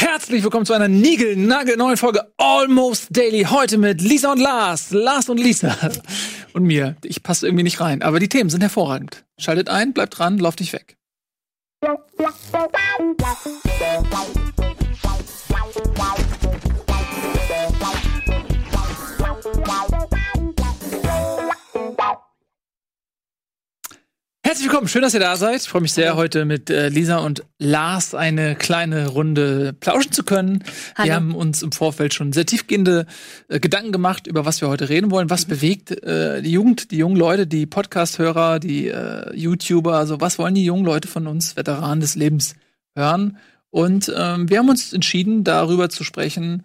Herzlich willkommen zu einer Nigel-Nagel-neuen Folge Almost Daily. Heute mit Lisa und Lars. Lars und Lisa. Und mir. Ich passe irgendwie nicht rein. Aber die Themen sind hervorragend. Schaltet ein, bleibt dran, lauft nicht weg. Herzlich willkommen, schön, dass ihr da seid. Ich freue mich sehr, heute mit äh, Lisa und Lars eine kleine Runde plauschen zu können. Hallo. Wir haben uns im Vorfeld schon sehr tiefgehende äh, Gedanken gemacht, über was wir heute reden wollen. Was bewegt äh, die Jugend, die jungen Leute, die Podcast-Hörer, die YouTuber? Also was wollen die jungen Leute von uns, Veteranen des Lebens, hören? Und ähm, wir haben uns entschieden, darüber zu sprechen,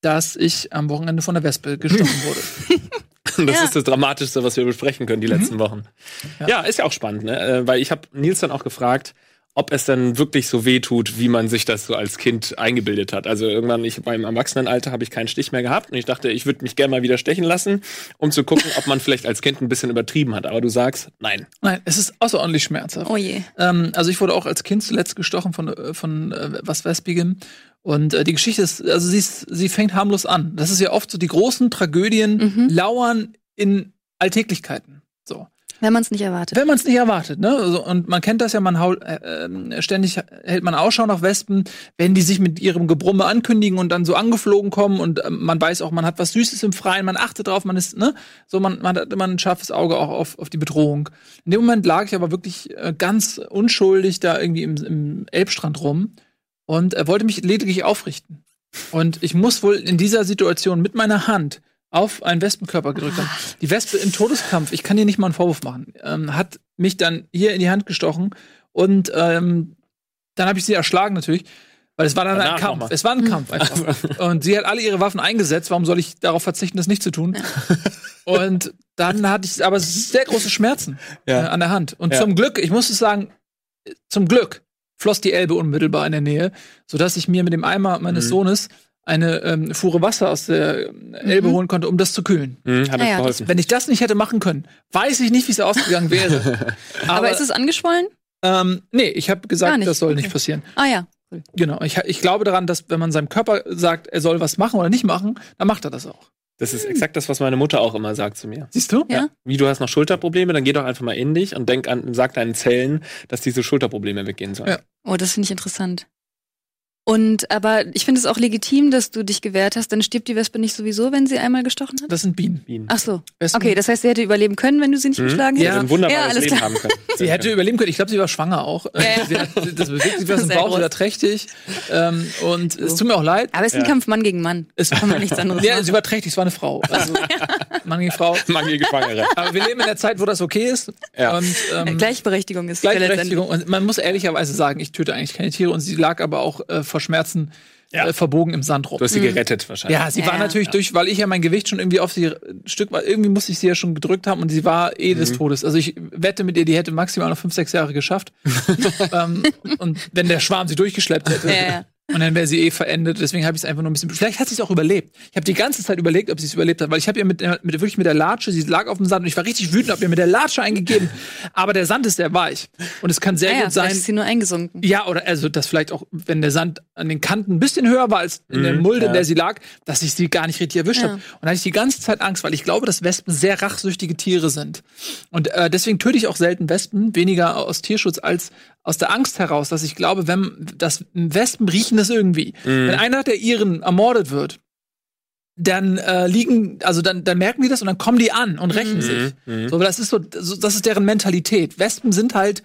dass ich am Wochenende von der Wespe gestochen wurde. Das Ja. ist das Dramatischste, was wir besprechen können die letzten Wochen. Mhm. Ja. Ja. ist ja auch spannend, ne? Äh, Weil ich habe Nils dann auch gefragt, ob es dann wirklich so weh tut, wie man sich das so als Kind eingebildet hat. Also irgendwann, ich beim Erwachsenenalter habe ich keinen Stich mehr gehabt und ich dachte, ich würde mich gerne mal wieder stechen lassen, um zu gucken, ob man vielleicht als Kind ein bisschen übertrieben hat. Aber du sagst, nein. Nein, es ist außerordentlich schmerzhaft. Oh je. Ähm, also ich wurde auch als Kind zuletzt gestochen von, äh, von äh, was Wespigem. Und äh, die Geschichte ist, also sie, ist, sie fängt harmlos an. Das ist ja oft so, die großen Tragödien Mhm. lauern in Alltäglichkeiten. So. Wenn man es nicht erwartet. Wenn man es nicht erwartet, ne? Also, und man kennt das ja, man haul, äh, äh, ständig hält man Ausschau nach Wespen, wenn die sich mit ihrem Gebrumme ankündigen und dann so angeflogen kommen und äh, man weiß auch, man hat was Süßes im Freien, man achtet drauf, man ist, ne? So, man, man hat immer ein scharfes Auge auch auf, auf die Bedrohung. In dem Moment lag ich aber wirklich äh, ganz unschuldig da irgendwie im, im Elbstrand rum und er wollte mich lediglich aufrichten. Und ich muss wohl in dieser Situation mit meiner Hand auf einen Wespenkörper gedrückt haben. Die Wespe im Todeskampf, ich kann dir nicht mal einen Vorwurf machen, ähm, hat mich dann hier in die Hand gestochen und ähm, dann habe ich sie erschlagen natürlich, weil es war dann ein Danach Kampf. nochmal. Es war ein Kampf einfach. und sie hat alle ihre Waffen eingesetzt. Warum soll ich darauf verzichten, das nicht zu tun? und dann hatte ich aber sehr große Schmerzen Ja. äh, an der Hand. Und Ja. zum Glück, ich muss es sagen, zum Glück floss die Elbe unmittelbar in der Nähe, sodass ich mir mit dem Eimer meines Mhm. Sohnes eine ähm, Fuhre Wasser aus der Elbe Mhm. holen konnte, um das zu kühlen. Hm, hat Ah ja, geholfen. Wenn ich das nicht hätte machen können, weiß ich nicht, wie es ausgegangen wäre. Aber, ist es angeschwollen? ähm, nee, ich habe gesagt, das soll okay. nicht passieren. Ah ja. Genau. Ich, ich glaube daran, dass wenn man seinem Körper sagt, er soll was machen oder nicht machen, dann macht er das auch. Das ist exakt das, was meine Mutter auch immer sagt zu mir. Siehst du? Ja. Wie du hast noch Schulterprobleme, dann geh doch einfach mal in dich und denk an, sag deinen Zellen, dass diese Schulterprobleme weggehen sollen. Ja. Oh, das finde ich interessant. Und aber ich finde es auch legitim, dass du dich gewehrt hast, dann stirbt die Wespe nicht sowieso, wenn sie einmal gestochen hat. Das sind Bienen. Bienen. Ach so. Wespen- Okay, das heißt, sie hätte überleben können, wenn du sie nicht Mhm. geschlagen Sie Ja. hättest. hätte ein wunderbares Ja, alles Leben klar. haben können. Sie hätte überleben können. Ich glaube, sie war schwanger auch. Ja, ja. Sie hat, das bewegt sich was im Bauch, groß. war trächtig. Ähm, und es tut mir auch leid. Aber es ist ein Ja. Kampf Mann gegen Mann. Es Kann man nichts anderes ja, machen. sie war trächtig, es war eine Frau. Also, Mann gegen Frau. Mangel Gefangene. Aber wir leben in der Zeit, wo das okay ist. Ja. Und, ähm, Gleichberechtigung ist Gleichberechtigung. Und man muss ehrlicherweise sagen, ich töte eigentlich keine Tiere und sie lag aber auch äh, vor Schmerzen Ja. äh, verbogen im Sand rum. Du hast sie gerettet wahrscheinlich. Ja, sie Ja, war ja. natürlich durch, weil ich ja mein Gewicht schon irgendwie auf sie ein Stück war. Irgendwie musste ich sie ja schon gedrückt haben und sie war eh des Todes. Also ich wette mit ihr, die hätte maximal noch fünf, sechs Jahre geschafft. ähm, und wenn der Schwarm sie durchgeschleppt hätte. Und dann wäre sie eh verendet. Deswegen habe ich es einfach nur ein bisschen. Vielleicht hat sie es auch überlebt. Ich habe die ganze Zeit überlegt, ob sie es überlebt hat, weil ich habe ihr mit, der- mit wirklich mit der Latsche, sie lag auf dem Sand und ich war richtig wütend, habe ihr mit der Latsche eingegeben. Aber der Sand ist sehr weich und es kann sehr Ah ja, gut vielleicht sein. ist sie nur eingesunken. Ja, oder also, dass vielleicht auch, wenn der Sand an den Kanten ein bisschen höher war als in der Mhm, Mulde, in ja. der sie lag, dass ich sie gar nicht richtig erwischt Ja. habe. Und da hatte ich die ganze Zeit Angst, weil ich glaube, dass Wespen sehr rachsüchtige Tiere sind. Und äh, deswegen töte ich auch selten Wespen, weniger aus Tierschutz als aus der Angst heraus, dass ich glaube, wenn das Wespen riechen das irgendwie. Mhm. Wenn einer der ihren ermordet wird, dann äh, liegen, also dann, dann merken die das und dann kommen die an und rächen Mhm. sich. Mhm. So, das ist so, das ist deren Mentalität. Wespen sind halt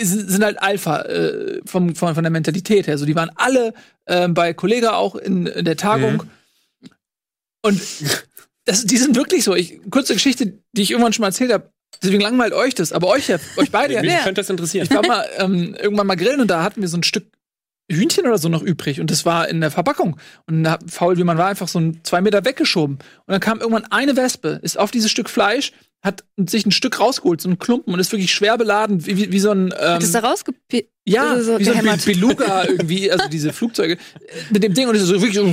sind sind halt Alpha äh, vom, von, von der Mentalität her. So, die waren alle ähm, bei Kollega auch in, in der Tagung. Und das, die sind wirklich so. Ich, kurze Geschichte, die ich irgendwann schon mal erzählt habe. Deswegen langweilt euch das, aber euch ja, euch beide ja. Mich Ja. könnte das interessieren. Ich war mal ähm, irgendwann mal grillen und da hatten wir so ein Stück Hühnchen oder so noch übrig und das war in der Verpackung. Und da, faul wie man war, einfach so ein zwei Meter weggeschoben. Und dann kam irgendwann eine Wespe, ist auf dieses Stück Fleisch, hat sich ein Stück rausgeholt, so ein Klumpen und ist wirklich schwer beladen, wie, wie, wie so ein ähm, Hat es da rausgepickt? ja, so wie so ein Beluga irgendwie, also diese Flugzeuge äh, mit dem Ding und ist so wirklich so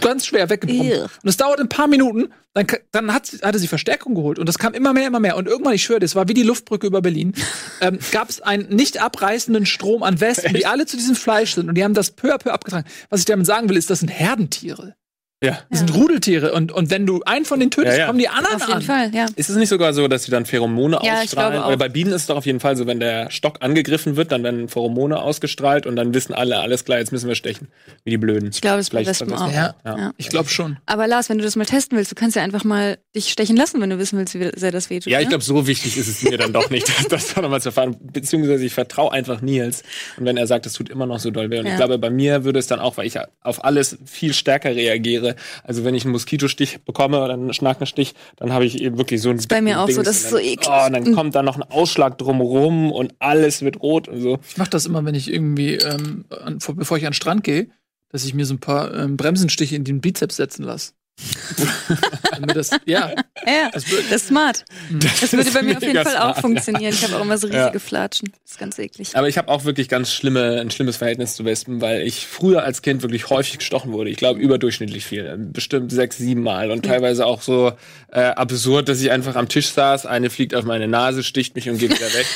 ganz schwer weggepumpt. Ew. Und es dauert ein paar Minuten, dann, dann hat, hatte sie Verstärkung geholt und das kam immer mehr, immer mehr. Und irgendwann, ich schwöre, das war wie die Luftbrücke über Berlin, ähm, gab es einen nicht abreißenden Strom an Wespen, die alle zu diesem Fleisch sind und die haben das peu à peu abgetragen. Was ich damit sagen will, ist, das sind Herdentiere. Ja. Das sind Rudeltiere und, und wenn du einen von denen tötest, Ja, ja. kommen die anderen Auf jeden an. Fall, ja. Ist es nicht sogar so, dass sie dann Pheromone Ja, ich ausstrahlen? glaube auch. Weil bei Bienen ist es doch auf jeden Fall so, wenn der Stock angegriffen wird, dann werden Pheromone ausgestrahlt und dann wissen alle, alles klar, jetzt müssen wir stechen. Wie die Blöden. Ich glaube, es ist bei Wespen auch. Ja, Ja. ich glaube schon. Aber Lars, wenn du das mal testen willst, du kannst ja einfach mal dich stechen lassen, wenn du wissen willst, wie sehr das wehtut. Ja, ich ne? glaube, so wichtig ist es mir dann doch nicht, das, das da nochmal zu erfahren. Beziehungsweise ich vertraue einfach Nils. Und wenn er sagt, es tut immer noch so doll weh. Und Ja. ich glaube, bei mir würde es dann auch, weil ich auf alles viel stärker reagiere. Also wenn ich einen Moskitostich bekomme oder einen Schnackenstich, dann habe ich eben wirklich so ein bei mir auch so, Dings das und ist so dann- eklig. Oh, und dann kommt da noch ein Ausschlag drumrum und alles wird rot und so. Ich mache das immer, wenn ich irgendwie, ähm, an, vor, bevor ich an den Strand gehe, dass ich mir so ein paar ähm, Bremsenstiche in den Bizeps setzen lasse. Das, ja, Ja, das das ist smart. Das würde ist bei mir auf jeden Fall auch smart, funktionieren. Ich habe auch immer so Ja. riesige Flatschen. Das ist ganz eklig. Aber ich habe auch wirklich ganz schlimme, ein schlimmes Verhältnis zu Wespen, weil ich früher als Kind wirklich häufig gestochen wurde. Ich glaube überdurchschnittlich viel, bestimmt sechs, sieben Mal und teilweise auch so äh, absurd, dass ich einfach am Tisch saß, eine fliegt auf meine Nase, sticht mich und geht wieder weg.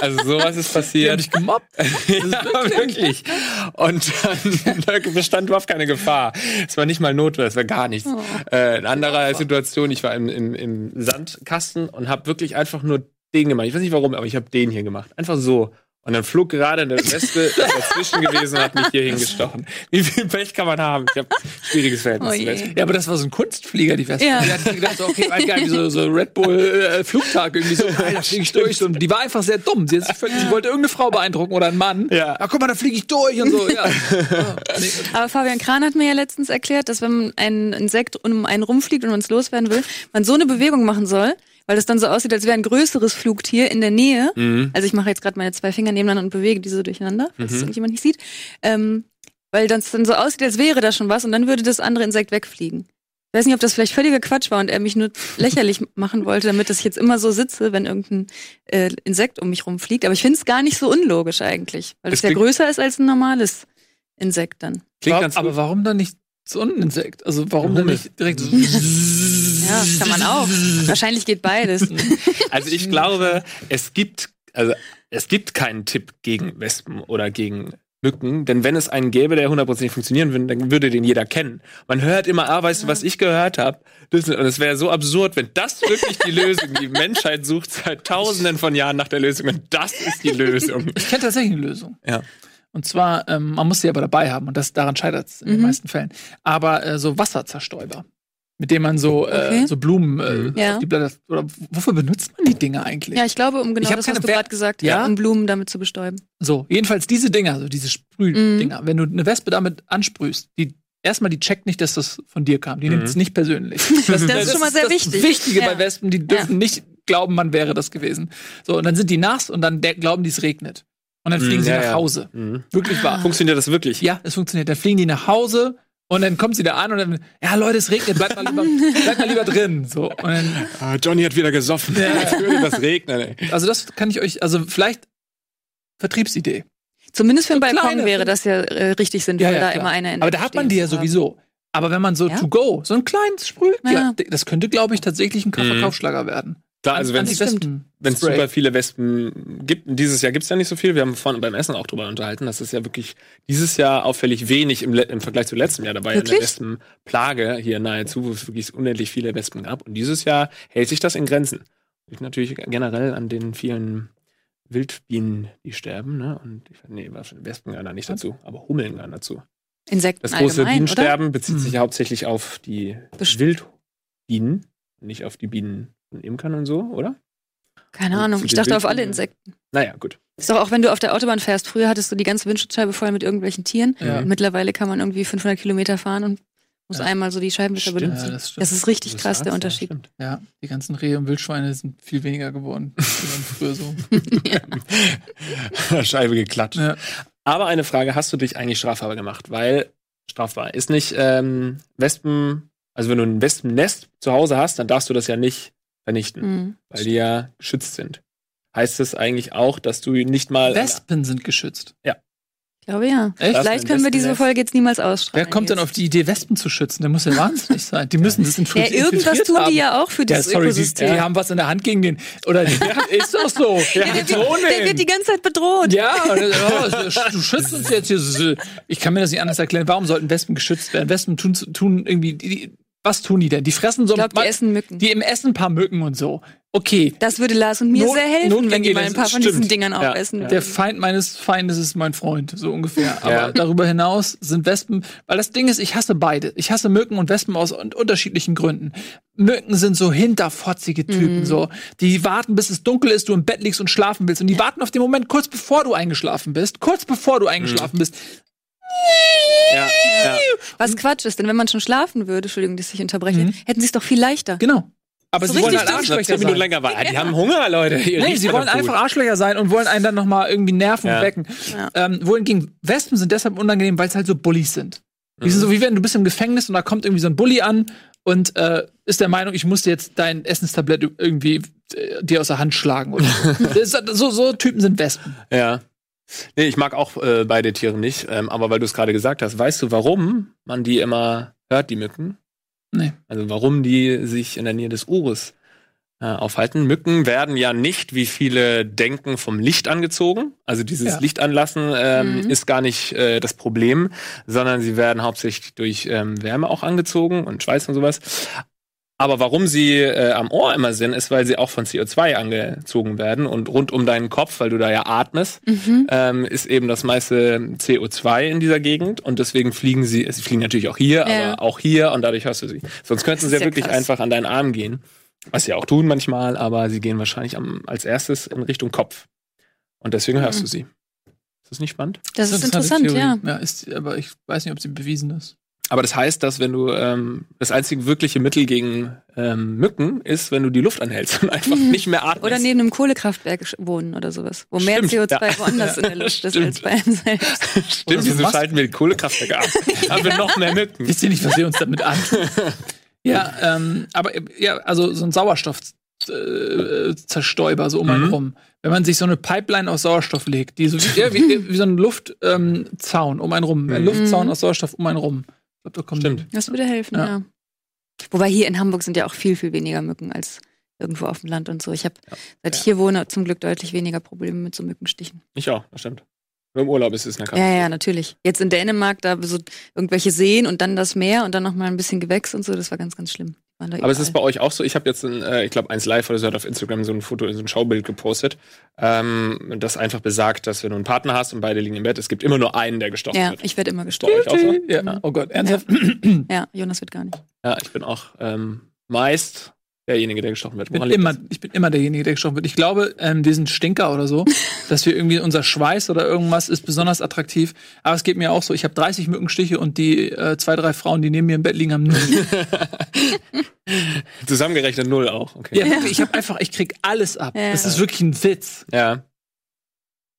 Also sowas ist die haben passiert. dich gemobbt. ja, wirklich. Und dann da bestand überhaupt keine Gefahr. Es war nicht mal Notwehr, es war gar nichts. Äh, in anderer Situation, ich war im, im, im Sandkasten und habe wirklich einfach nur den gemacht. Ich weiß nicht warum, aber ich habe den hier gemacht. Einfach so. Und dann flog gerade eine Wespe dazwischen gewesen und hat mich hier hingestochen. Wie viel Pech kann man haben? Ich habe schwieriges Verhältnis Oh zu. Wespen. Ja, aber das war so ein Kunstflieger, die Wespe. Ja. Die hat sich gedacht, so, okay, war geil, so, so Red Bull äh, Flugtag irgendwie so, geil, da fliege ich durch. Und die war einfach sehr dumm. Sie, hat sich völlig, sie wollte irgendeine Frau beeindrucken oder einen Mann. Ja. Ah, guck mal, da fliege ich durch und so. Ja. Nee. Aber Fabian Kran hat mir ja letztens erklärt, dass wenn ein Insekt um einen rumfliegt und man es loswerden will, man so eine Bewegung machen soll, weil das dann so aussieht, als wäre ein größeres Flugtier in der Nähe. Mhm. Also ich mache jetzt gerade meine zwei Finger nebeneinander und bewege die so durcheinander, falls es irgendjemand nicht sieht. Ähm, weil das dann so aussieht, als wäre da schon was und dann würde das andere Insekt wegfliegen. Ich weiß nicht, ob das vielleicht völliger Quatsch war und er mich nur lächerlich machen wollte, damit dass ich jetzt immer so sitze, wenn irgendein äh, Insekt um mich rumfliegt. Aber ich finde es gar nicht so unlogisch eigentlich, weil Es es ja größer ist als ein normales Insekt dann. Klingt ganz aber warum dann nicht so ein Insekt? Also warum Hummel. nicht direkt so Ja, das kann man auch. Wahrscheinlich geht beides. Also ich glaube, es gibt, also es gibt keinen Tipp gegen Wespen oder gegen Mücken, denn wenn es einen gäbe, der hundertprozentig funktionieren würde, dann würde den jeder kennen. Man hört immer, ah, weißt du, was ich gehört habe? Und es wäre so absurd, wenn das wirklich die Lösung, die Menschheit sucht seit tausenden von Jahren nach der Lösung und das ist die Lösung. Ich kenne tatsächlich eine Lösung. Ja. Und zwar, ähm, man muss sie aber dabei haben und das daran scheitert es in den Mhm. meisten Fällen. Aber äh, so Wasserzerstäuber, mit denen man so, Okay. äh, so Blumen äh, Mhm. Ja. auf die Blätter. Oder wofür benutzt man die Dinger eigentlich? Ja, ich glaube, um genau das, was du gerade gesagt hast, Ja? um Blumen damit zu bestäuben. So, jedenfalls diese Dinger, so diese Sprühdinger, wenn du eine Wespe damit ansprühst, die erstmal die checkt nicht, dass das von dir kam. Die Mhm. nimmt es nicht persönlich. Das ist schon mal sehr das wichtig. Wichtige Ja. bei Wespen, die dürfen nicht glauben, man wäre das gewesen. So, und dann sind die nass und dann der, glauben die, es regnet. Und dann fliegen Mhm, sie ja, nach ja. Hause. Mhm. Wirklich wahr. Funktioniert das wirklich? Ja, es funktioniert. Dann fliegen die nach Hause und dann kommt sie da an und dann, ja Leute, es regnet, bleibt mal lieber, bleibt mal lieber drin. So. Und dann, Ah, Johnny hat wieder gesoffen. Jetzt würde das regnen. Ey. also das kann ich euch, also vielleicht Vertriebsidee. Zumindest für einen So Balkon kleine- wäre das ja äh, richtig sinnvoll, Ja, ja, da klar. immer einer in Aber da hat man die ja sowieso. Aber wenn man so Ja? to go, so ein kleines Sprüh, Ja. das könnte, glaube ich, tatsächlich ein Mhm. Verkaufsschlager werden. Klar, also wenn es super viele Wespen gibt, dieses Jahr gibt es ja nicht so viel. Wir haben vorhin beim Essen auch drüber unterhalten, dass es ja wirklich dieses Jahr auffällig wenig im, im Vergleich zu letztem Jahr. Da ja Wirklich? eine Wespenplage hier nahezu, wo es wirklich unendlich viele Wespen gab. Und dieses Jahr hält sich das in Grenzen. Liegt natürlich generell an den vielen Wildbienen, die sterben. Ne? Und ich, nee, Wespen gehören da nicht dazu, aber Hummeln gehören dazu. Insekten Das große allgemein, oder? Bienensterben bezieht Mhm. sich ja hauptsächlich auf die Best- Wildbienen, nicht auf die Bienen Imkern und so, oder? Keine Und Ahnung. Ich dachte auf alle Insekten. Naja, gut. Ist doch auch, wenn du auf der Autobahn fährst. Früher hattest du die ganze Windschutzscheibe voll mit irgendwelchen Tieren. Ja. Mittlerweile kann man irgendwie 500 Kilometer fahren und muss Ja. einmal so die Scheibenwischer benutzen. Ja, das. Das ist richtig Das krass, der Unterschied. Ja, die ganzen Rehe und Wildschweine sind viel weniger geworden. Früher so. Scheibe geklatscht. Ja. Aber eine Frage, hast du dich eigentlich strafbar gemacht? Weil, strafbar, ist nicht ähm, Wespen, also wenn du ein Wespennest zu Hause hast, dann darfst du das ja nicht vernichten, Mhm. weil die ja geschützt sind. Heißt das eigentlich auch, dass du nicht mal Wespen sind geschützt. Ich glaube ja. Echt? Vielleicht können wir diese. Folge jetzt niemals ausstrahlen. Wer kommt denn auf die Idee, Wespen zu schützen? Der muss ja wahnsinnig sein. Die müssen das Ja, infiltriert irgendwas infiltriert tun haben. die ja auch für Ja, dieses sorry, die, Ökosystem. die haben was in der Hand gegen den. Oder die, ist doch so. Ja, der, wird, der wird die ganze Zeit bedroht. ja, oh, du schützt uns jetzt hier. Ich kann mir das nicht anders erklären. Warum sollten Wespen geschützt werden? Wespen tun, tun irgendwie. Die, die, was tun die denn? Die fressen so Ich glaube, die essen Mücken. die im Essen ein paar Mücken und so. Okay. das würde Lars und mir Not- sehr helfen, wenn die mal ein paar von diesen. Dingern Ja, aufessen ja. würden. Der Feind meines Feindes ist mein Freund, so ungefähr. Aber Ja. darüber hinaus sind Wespen, weil das Ding ist, ich hasse beide. Ich hasse Mücken und Wespen aus un- unterschiedlichen Gründen. Mücken sind so hinterfotzige Typen, Mhm. so. Die warten, bis es dunkel ist, du im Bett liegst und schlafen willst. Und die warten auf den Moment, kurz bevor du eingeschlafen bist. Kurz bevor du eingeschlafen bist. Ja, ja. Was Quatsch ist, denn wenn man schon schlafen würde, Entschuldigung, dass ich unterbreche, Mhm. hätten sie es doch viel leichter. Genau. Aber So sie wollen richtig halt Arschlöcher sein. länger war. Die haben Hunger, Leute. Ihr Nee, sie wollen gut. einfach Arschlöcher sein und wollen einen dann noch mal irgendwie nerven Ja. und wecken. Ja. Ähm, wohingegen Wespen sind deshalb unangenehm, weil es halt so Bullies sind. Die Mhm. sind so wie wenn du bist im Gefängnis und da kommt irgendwie so ein Bully an und äh, ist der Meinung, ich muss dir jetzt dein Essenstablett irgendwie äh, dir aus der Hand schlagen. Oder so. Ist, so, so Typen sind Wespen. Ja. Nee, ich mag auch äh, beide Tiere nicht, ähm, aber weil du es gerade gesagt hast, weißt du, warum man die immer hört, die Mücken? Nee. Also warum die sich in der Nähe des Ohres äh, aufhalten. Mücken werden ja nicht, wie viele denken, vom Licht angezogen. Also dieses Ja. Licht anlassen ähm, Mhm. ist gar nicht äh, das Problem, sondern sie werden hauptsächlich durch ähm, Wärme auch angezogen und Schweiß und sowas. Aber warum sie äh, am Ohr immer sind, ist, weil sie auch von CO2 angezogen werden und rund um deinen Kopf, weil du da ja atmest, Mhm. ähm, ist eben das meiste CO2 in dieser Gegend und deswegen fliegen sie, sie fliegen natürlich auch hier, Ja. aber auch hier und dadurch hörst du sie. Sonst könnten Das sie ja wirklich krass. einfach an deinen Arm gehen, was sie auch tun manchmal, aber sie gehen wahrscheinlich am, als erstes in Richtung Kopf. Und deswegen hörst Mhm. du sie. Ist das nicht spannend? Das ist eine interessant, ja. ja ist, aber ich weiß nicht, ob sie bewiesen ist. Aber das heißt, dass wenn du ähm, das einzige wirkliche Mittel gegen ähm, Mücken ist, wenn du die Luft anhältst und einfach nicht mehr atmest. Oder neben einem Kohlekraftwerk wohnen oder sowas, wo mehr Stimmt, CO2 ja. woanders in der Luft ist Stimmt. als bei einem selbst. Stimmt, wieso schalten wir die Kohlekraftwerke ab? Haben wir noch mehr Mücken? Wisst ihr nicht, was wir uns damit antun? ja, ähm, aber ja, also so ein Sauerstoff äh, Zerstäuber so um einen Mhm. rum. Wenn man sich so eine Pipeline aus Sauerstoff legt, die so wie, wie, wie so ein Luftzaun ähm, um einen rum, ein Mhm. Luftzaun aus Sauerstoff um einen rum. Ich glaub, da kommt Stimmt. Das würde helfen, Ja. ja. Wobei hier in Hamburg sind ja auch viel, viel weniger Mücken als irgendwo auf dem Land und so. Ich habe, seit ich hier wohne, zum Glück deutlich weniger Probleme mit so Mückenstichen. Ich auch, das stimmt. Nur im Urlaub ist es eine Ja, ja, natürlich. Jetzt in Dänemark, da so irgendwelche Seen und dann das Meer und dann noch mal ein bisschen Gewächs und so, das war ganz, ganz schlimm. Aber es ist überall. bei euch auch so, ich habe jetzt, ein, äh, ich glaube, eins live oder so hat auf Instagram so ein Foto, so ein Schaubild gepostet, ähm, das einfach besagt, dass wenn du einen Partner hast und beide liegen im Bett, es gibt immer nur einen, der gestochen Ja, wird. ich werde immer Bei gestochen. euch auch so? Ja. Oh Gott, ernsthaft? Ja, Jonas wird gar nicht. Ja, ich bin auch ähm, meist derjenige, der gestochen wird. Ich bin, immer, ich bin immer derjenige, der gestochen wird. Ich glaube, ähm, wir sind Stinker oder so, dass wir irgendwie unser Schweiß oder irgendwas ist besonders attraktiv. Aber es geht mir auch so. Ich habe 30 Mückenstiche und die äh, zwei, drei Frauen, die neben mir im Bett liegen, haben null. Zusammengerechnet null auch, okay. ja, wirklich, ich habe einfach, ich krieg alles ab. Ja. Das ist wirklich ein Witz. Ja.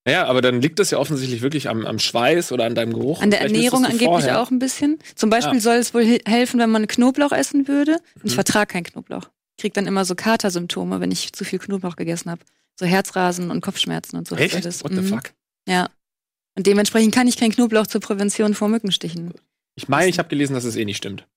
Ja, aber dann liegt das ja offensichtlich wirklich am, am Schweiß oder an deinem Geruch. An der Vielleicht Ernährung angeblich vorher- auch ein bisschen. Zum Beispiel Ja. soll es wohl he- helfen, wenn man Knoblauch essen würde. Und ich Mhm. vertrage keinen Knoblauch. Ich krieg dann immer so Katersymptome, wenn ich zu viel Knoblauch gegessen habe. So Herzrasen und Kopfschmerzen und so. Echt? Das, What the mhm. fuck? Ja. Und dementsprechend kann ich keinen Knoblauch zur Prävention vor Mückenstichen. Ich meine, ich habe gelesen, dass es eh nicht stimmt.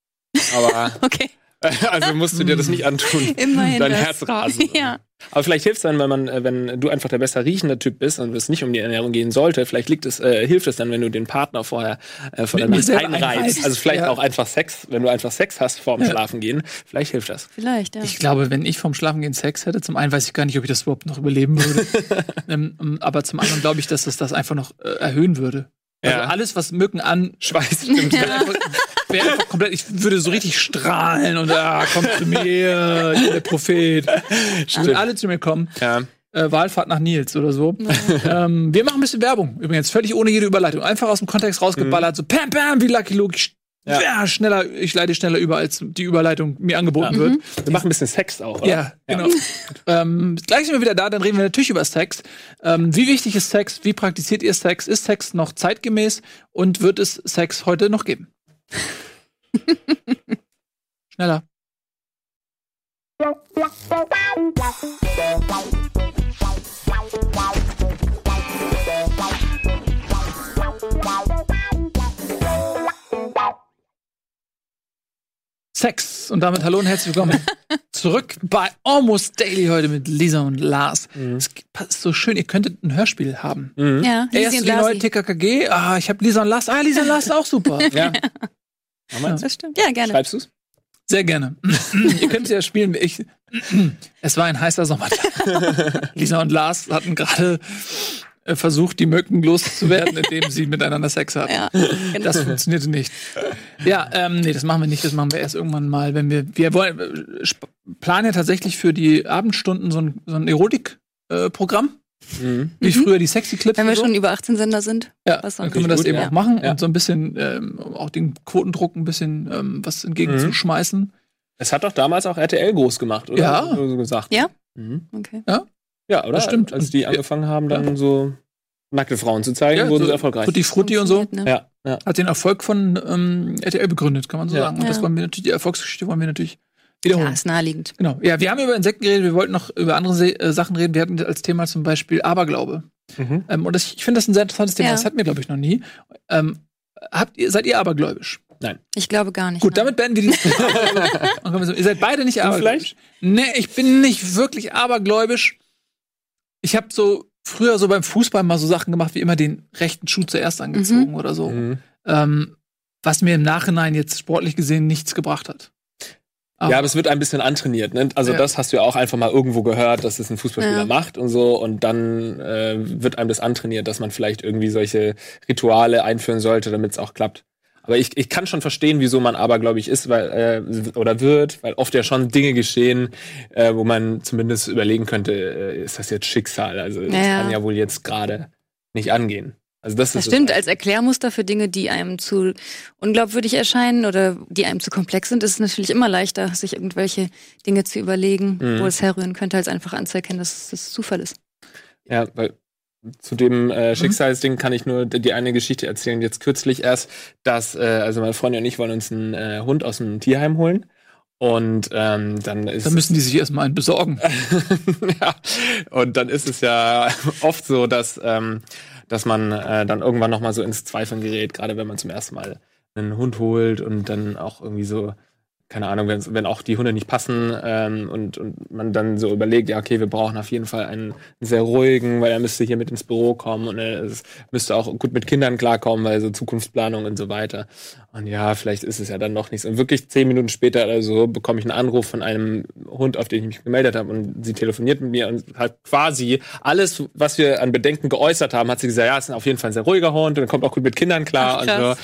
Aber Okay, also musst du dir das nicht antun. immerhin. Dein das. Herz rasen. Ja. Aber vielleicht hilft es dann, wenn man, äh, wenn du einfach der besser riechende Typ bist und es nicht um die Ernährung gehen sollte, vielleicht liegt es, äh, hilft es dann, wenn du den Partner vorher äh, von der Nacht einreizt. Also vielleicht Ja. auch einfach Sex, wenn du einfach Sex hast vorm Ja. Schlafengehen, vielleicht hilft das. Vielleicht, ja. Ich glaube, wenn ich vom Schlafengehen Sex hätte, zum einen weiß ich gar nicht, ob ich das überhaupt noch überleben würde. ähm, ähm, aber zum anderen glaube ich, dass das das einfach noch äh, erhöhen würde. Also Ja. alles, was Mücken an Schweiß stimmt. einfach, wäre einfach komplett, ich würde so richtig strahlen und ah, kommt zu mir, ich bin der Prophet. Würden alle zu mir kommen. Ja. Äh, Wahlfahrt nach Nils oder so. ähm, wir machen ein bisschen Werbung, übrigens, völlig ohne jede Überleitung. Einfach aus dem Kontext rausgeballert, so pam, pam, wie Lucky Luke. Ich, Ja. ja. schneller, ich leite schneller über, als die Überleitung mir angeboten Ja. wird. Wir machen ein bisschen Sex auch, oder? Ja, genau. ähm, gleich sind wir wieder da, dann reden wir natürlich über Sex. Ähm, wie wichtig ist Sex? Wie praktiziert ihr Sex? Ist Sex noch zeitgemäß? Und wird es Sex heute noch geben? Schneller. Sex. Und damit hallo und herzlich willkommen zurück bei Almost Daily heute mit Lisa und Lars. Es passt so schön, ihr könntet ein Hörspiel haben. Ja, hast du und die neue. TKKG? Ah, ich habe Lisa und Lars. Ah, Lisa und Lars ist auch super. Ja. Wir Das stimmt. Ja, gerne. Schreibst du's? Sehr gerne. ihr könnt ja spielen. Ich, es war ein heißer Sommertag. Lisa und Lars hatten gerade äh, versucht, die Mücken loszuwerden, indem sie miteinander Sex hatten. Ja, Das funktionierte nicht. Ja, ähm, nee, das machen wir nicht. Das machen wir erst irgendwann mal, wenn wir. Wir wollen, äh, planen ja tatsächlich für die Abendstunden so ein, so ein Erotik-Programm. Mhm. wie früher die Sexy Clips. Wenn wir so. schon über 18 Sender sind. ja, was dann können wir das Gut, eben ja. auch machen Ja. und so ein bisschen ähm, auch den Quotendruck ein bisschen ähm, was entgegenzuschmeißen. Es hat doch damals auch RTL groß gemacht, oder? Ja. So gesagt. Ja? Mhm. Okay. Ja, oder? Das stimmt. Als die Und- angefangen haben, dann so nackte Frauen zu zeigen, Ja, wurden so sie erfolgreich. Tutti Frutti und so. Ne? Ja, ja. Hat den Erfolg von ähm, RTL begründet, kann man so Ja. sagen. Und das Ja. wollen wir natürlich, die Erfolgsgeschichte wollen wir natürlich Ja, wiederholen. ist naheliegend. Genau. Ja, wir haben über Insekten geredet, wir wollten noch über andere Se äh, Sachen reden. Wir hatten als Thema zum Beispiel Aberglaube. Mhm. Ähm, und das, ich finde das ein sehr interessantes Thema. Ja. Das hatten wir, glaube ich, noch nie. Ähm, habt ihr, seid ihr abergläubisch? Ich glaube gar nicht. Gut, nein. damit beenden wir so- ihr seid beide nicht abergläubisch. Nee, ich bin nicht wirklich abergläubisch. Ich habe so früher so beim Fußball mal so Sachen gemacht, wie immer den rechten Schuh zuerst angezogen oder so. Mhm. Ähm, was mir im Nachhinein jetzt sportlich gesehen nichts gebracht hat. Ja, aber es wird ein bisschen antrainiert. Ne? Also Ja. das hast du ja auch einfach mal irgendwo gehört, dass es ein Fußballspieler Ja. macht und so. Und dann äh, wird einem das antrainiert, dass man vielleicht irgendwie solche Rituale einführen sollte, damit es auch klappt. Aber ich, ich kann schon verstehen, wieso man abergläubig ist, weil äh, oder wird, weil oft ja schon Dinge geschehen, äh, wo man zumindest überlegen könnte, äh, ist das jetzt Schicksal? Also das Ja, ja. kann ja wohl jetzt gerade nicht angehen. Also das, Das ist stimmt, es. als Erklärmuster für Dinge, die einem zu unglaubwürdig erscheinen oder die einem zu komplex sind, ist es natürlich immer leichter, sich irgendwelche Dinge zu überlegen, Mhm. wo es herrühren könnte, als einfach anzuerkennen, dass es Zufall ist. Ja, weil zu dem äh, Schicksalsding kann ich nur die eine Geschichte erzählen. Jetzt kürzlich erst, dass, äh, also meine Freundin und ich wollen uns einen äh, Hund aus dem Tierheim holen. Und ähm, dann ist Da müssen die sich erstmal einen besorgen. ja, und dann ist es ja oft so, dass, ähm, dass man äh, dann irgendwann noch mal so ins Zweifeln gerät, gerade wenn man zum ersten Mal einen Hund holt und dann auch irgendwie so, keine Ahnung, wenn, wenn auch die Hunde nicht passen ähm, und, und man dann so überlegt, ja, okay, wir brauchen auf jeden Fall einen sehr ruhigen, weil er müsste hier mit ins Büro kommen und er ist, müsste auch gut mit Kindern klarkommen, weil so Zukunftsplanung und so weiter. Und ja, vielleicht ist es ja dann noch nichts. Und wirklich zehn Minuten später oder so bekomme ich einen Anruf von einem Hund, auf den ich mich gemeldet habe und sie telefoniert mit mir und hat quasi alles, was wir an Bedenken geäußert haben, hat sie gesagt, ja, es ist auf jeden Fall ein sehr ruhiger Hund und er kommt auch gut mit Kindern klar Ach, und so.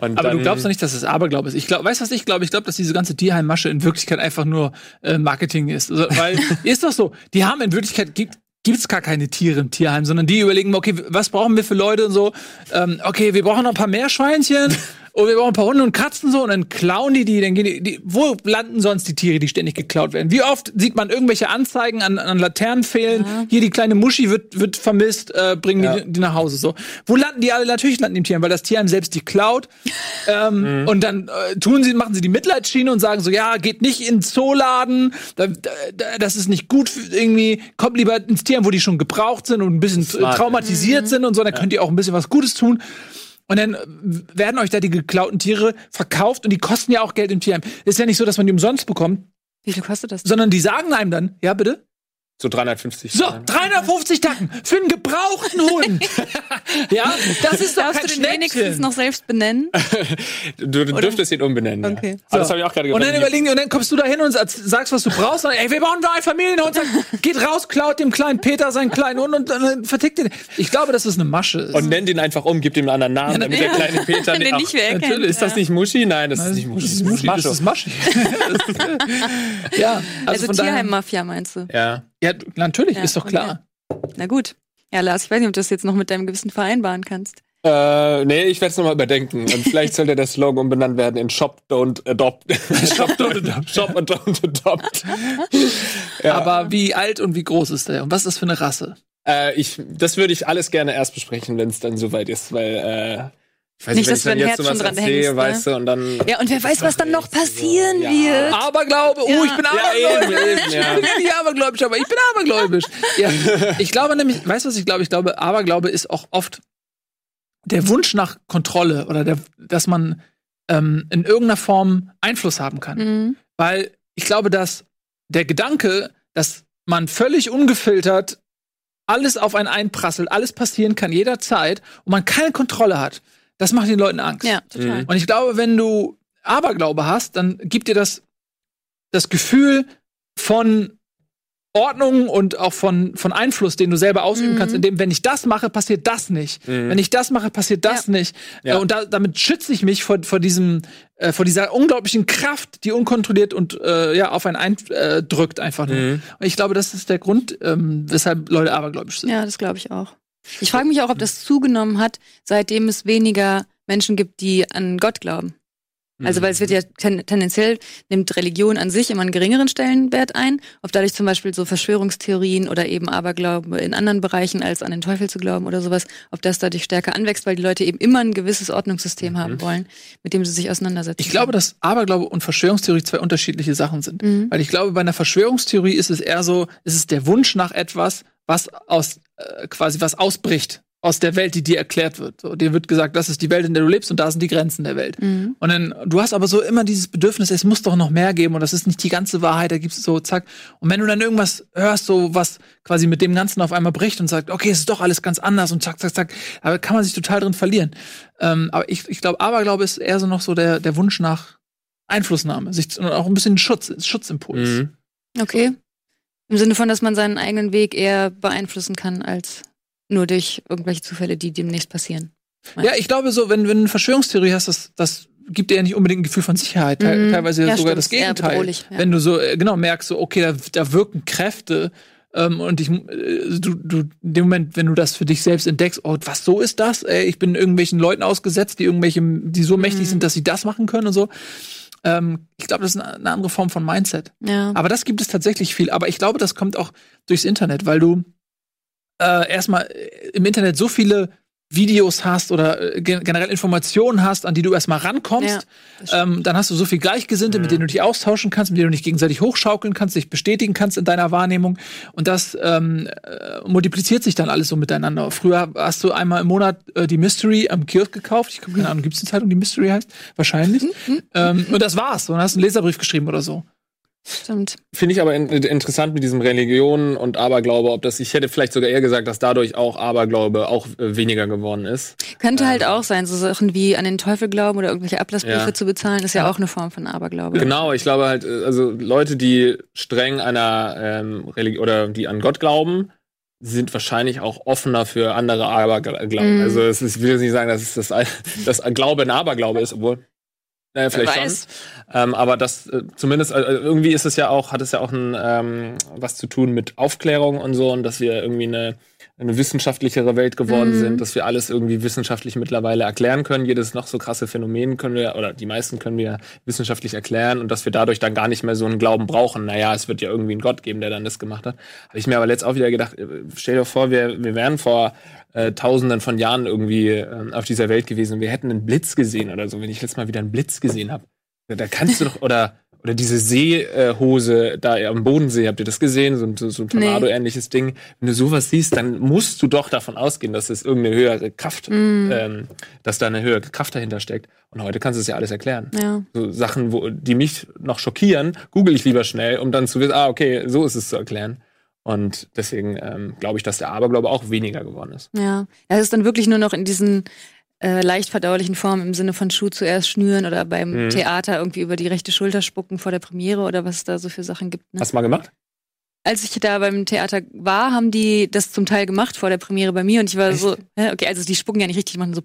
Und Aber dann, du glaubst doch nicht, dass es Aberglaube ist. Ich glaube, weißt du, was ich glaube? Ich glaube, dass diese ganze Tierheimmasche in Wirklichkeit einfach nur äh, Marketing ist. Also, weil ist doch so, die haben in Wirklichkeit gibt gibt's gar keine Tiere im Tierheim, sondern die überlegen, okay, was brauchen wir für Leute und so. Ähm, okay, wir brauchen noch ein paar Meerschweinchen und wir brauchen ein paar Hunde und Katzen so und dann klauen die die, dann gehen die, die wo landen sonst die Tiere, die ständig geklaut werden? Wie oft sieht man irgendwelche Anzeigen an, an Laternenpfählen? Hier die kleine Muschi wird wird vermisst, äh, bringen Ja. die, die nach Hause so. Wo landen die alle? Natürlich landen die im Tierheim, weil das Tierheim selbst die klaut. Ähm, Und dann äh, tun sie, machen sie die Mitleidsschiene und sagen so, ja, geht nicht in den Zooladen, da, da, da- das ist nicht gut für irgendwie, kommt lieber ins Tierheim, wo die schon gebraucht sind und ein bisschen Smart. traumatisiert sind und so, dann könnt ihr auch ein bisschen was Gutes tun. Und dann äh, werden euch da die geklauten Tiere verkauft und die kosten ja auch Geld im Tierheim. Ist ja nicht so, dass man die umsonst bekommt, Wie viel kostet das? sondern die sagen einem dann, ja bitte, so 350. so, 350 Tacken für einen gebrauchten Hund. ja, das ist doch Darfst kein du den wenigstens noch selbst benennen? Du, du dürftest ihn umbenennen. Okay. Ja. Aber das habe ich auch gerade Und dann überlegen, und dann kommst du da hin und sagst, was du brauchst. Und, ey, wir brauchen da einen Familienhund. Geht raus, klaut dem kleinen Peter seinen kleinen Hund und dann vertickt ihn. Ich glaube, dass es eine Masche ist. Und nennt ihn einfach um, gibt ihm einen anderen Namen, damit der kleine Peter Den nicht. nicht mehr erkennt. natürlich, Ist das nicht Muschi? Nein, das ist nicht Muschi. das ist Muschi, das ist Maschi. ja, also, Also. Tierheim-Mafia meinst du? Ja. Ja, natürlich, Ja, ist doch klar. Na gut. Ja, Lars, ich weiß nicht, ob du das jetzt noch mit deinem Gewissen vereinbaren kannst. Äh, nee, ich werde es nochmal überdenken. Und vielleicht sollte der Slogan umbenannt werden in Shop Don't Adopt. Shop Don't Adopt. Shop and Don't Adopt. ja. Aber wie alt und wie groß ist der? Und was ist das für eine Rasse? Äh, ich, das würde ich alles gerne erst besprechen, wenn es dann soweit ist, weil äh, Ich weiß Nicht, wenn dass ich du dann dein jetzt Herz sowas schon dran erzähle, hängst, ne? weißt du, und dann. Ja, und wer weiß, was dann noch passieren Ja. wird. Aberglaube, oh, ich bin Ja, abergläubisch. eben, eben, ja. Ich bin ja nicht abergläubisch, aber ich bin abergläubisch. Ja, ich glaube nämlich, weißt du, was ich glaube? Ich glaube, Aberglaube ist auch oft der Wunsch nach Kontrolle oder der, dass man ähm, in irgendeiner Form Einfluss haben kann. Mhm. Weil ich glaube, dass der Gedanke, dass man völlig ungefiltert alles auf einen einprasselt, alles passieren kann jederzeit und man keine Kontrolle hat, das macht den Leuten Angst. Ja, total. Mhm. Und ich glaube, wenn du Aberglaube hast, dann gibt dir das das Gefühl von Ordnung und auch von, von Einfluss, den du selber ausüben Mhm. kannst, indem, wenn ich das mache, passiert das nicht. Mhm. Wenn ich das mache, passiert das nicht. Ja. Und da, damit schütze ich mich vor, vor diesem, äh, vor dieser unglaublichen Kraft, die unkontrolliert und äh, ja, auf einen eindrückt äh, drückt einfach nur. Mhm. Und ich glaube, das ist der Grund, ähm, weshalb Leute abergläubisch sind. Ja, das glaube ich auch. Ich frage mich auch, ob das zugenommen hat, seitdem es weniger Menschen gibt, die an Gott glauben. Also, weil es wird ja ten tendenziell nimmt Religion an sich immer einen geringeren Stellenwert ein. Ob dadurch zum Beispiel so Verschwörungstheorien oder eben Aberglaube in anderen Bereichen als an den Teufel zu glauben oder sowas, ob das dadurch stärker anwächst, weil die Leute eben immer ein gewisses Ordnungssystem haben wollen, mit dem sie sich auseinandersetzen. Ich glaube, dass Aberglaube und Verschwörungstheorie zwei unterschiedliche Sachen sind. Mhm. Weil ich glaube, bei einer Verschwörungstheorie ist es eher so, ist es der Wunsch nach etwas, was aus äh, quasi was ausbricht aus der Welt, die dir erklärt wird. So, dir wird gesagt, das ist die Welt, in der du lebst und da sind die Grenzen der Welt. Mhm. Und dann, du hast aber so immer dieses Bedürfnis, es muss doch noch mehr geben und das ist nicht die ganze Wahrheit, da gibt's so, zack. Und wenn du dann irgendwas hörst, so was quasi mit dem Ganzen auf einmal bricht und sagt, okay, es ist doch alles ganz anders und zack, zack, zack, aber kann man sich total drin verlieren. Ähm, aber ich, ich glaube, Aberglaube ist eher so noch so der, der Wunsch nach Einflussnahme, sich und auch ein bisschen Schutz, Schutzimpuls. Mhm. Okay. Im Sinne von, dass man seinen eigenen Weg eher beeinflussen kann, als nur durch irgendwelche Zufälle, die demnächst passieren. Ja, ich glaube so, wenn, wenn du eine Verschwörungstheorie hast, das, das gibt dir ja nicht unbedingt ein Gefühl von Sicherheit. Mhm. Teilweise Ja, sogar stimmt, das Gegenteil. ja. Wenn du so, äh, genau, merkst so, okay, da, da wirken Kräfte, ähm, und ich, äh, du, du, in dem Moment, wenn du das für dich selbst entdeckst, oh, was, so ist das? Ey, ich bin irgendwelchen Leuten ausgesetzt, die irgendwelche, die so mächtig Mhm. sind, dass sie das machen können und so. Ähm, ich glaube, das ist eine, andere Form von Mindset. Ja. Aber das gibt es tatsächlich viel. Aber ich glaube, das kommt auch durchs Internet, weil du äh, erstmal äh, im Internet so viele Videos hast oder äh, gen generell Informationen hast, an die du erstmal rankommst. Ja, ähm, dann hast du so viel Gleichgesinnte, mit denen du dich austauschen kannst, mit denen du dich gegenseitig hochschaukeln kannst, dich bestätigen kannst in deiner Wahrnehmung. Und das ähm, äh, multipliziert sich dann alles so miteinander. Früher hast du einmal im Monat äh, die Mystery am Kiosk gekauft. Ich habe keine Ahnung, gibt es eine Zeitung, die Mystery heißt? Wahrscheinlich. ähm, und das war's. Und dann hast du einen Leserbrief geschrieben oder so. Stimmt. Finde ich aber in, interessant mit diesem Religion und Aberglaube, ob das, ich hätte vielleicht sogar eher gesagt, dass dadurch auch Aberglaube auch äh, weniger geworden ist. Könnte halt Ähm. auch sein, so Sachen wie an den Teufel glauben oder irgendwelche Ablassbriefe Ja. zu bezahlen, ist ja, auch eine Form von Aberglaube. Genau, ich glaube halt, äh, also Leute, die streng einer ähm, Religion oder die an Gott glauben, sind wahrscheinlich auch offener für andere Aberglauben. Mhm. Also es ist, ich will jetzt nicht sagen, dass es das, das Glaube ein Aberglaube ist, obwohl. Naja, vielleicht schon. Ähm, aber das äh, zumindest, äh, irgendwie ist es ja auch, hat es ja auch ein, ähm, was zu tun mit Aufklärung und so und dass wir irgendwie eine, eine wissenschaftlichere Welt geworden Mhm. sind, dass wir alles irgendwie wissenschaftlich mittlerweile erklären können. Jedes noch so krasse Phänomen können wir, oder die meisten können wir wissenschaftlich erklären und dass wir dadurch dann gar nicht mehr so einen Glauben brauchen. Naja, es wird ja irgendwie einen Gott geben, der dann das gemacht hat. Habe ich mir aber letzt auch wieder gedacht, äh, stell dir vor, wir, wir wären vor äh, tausenden von Jahren irgendwie äh, auf dieser Welt gewesen und wir hätten einen Blitz gesehen oder so, wenn ich jetzt mal wieder einen Blitz gesehen habe. Da, da kannst du doch, oder oder diese Seehose da am Bodensee, habt ihr das gesehen? So, ein- so, so ein Nee. Tornado-ähnliches Ding. Wenn du sowas siehst, dann musst du doch davon ausgehen, dass es irgendeine höhere Kraft, Mhm. ähm, dass da eine höhere Kraft dahinter steckt. Und heute kannst du es ja alles erklären. Ja. So Sachen, wo, die mich noch schockieren, google ich lieber schnell, um dann zu wissen, ah, okay, so ist es zu erklären. Und deswegen ähm, glaube ich, dass der Aberglaube auch weniger geworden ist. Ja. Es ist dann wirklich nur noch in diesen äh, leicht verdaulichen Formen im Sinne von Schuh zuerst schnüren oder beim Mhm. Theater irgendwie über die rechte Schulter spucken vor der Premiere oder was es da so für Sachen gibt. Ne? Hast du mal gemacht? Als ich da beim Theater war, haben die das zum Teil gemacht vor der Premiere bei mir und ich war Echt? so, okay, also die spucken ja nicht richtig, die machen so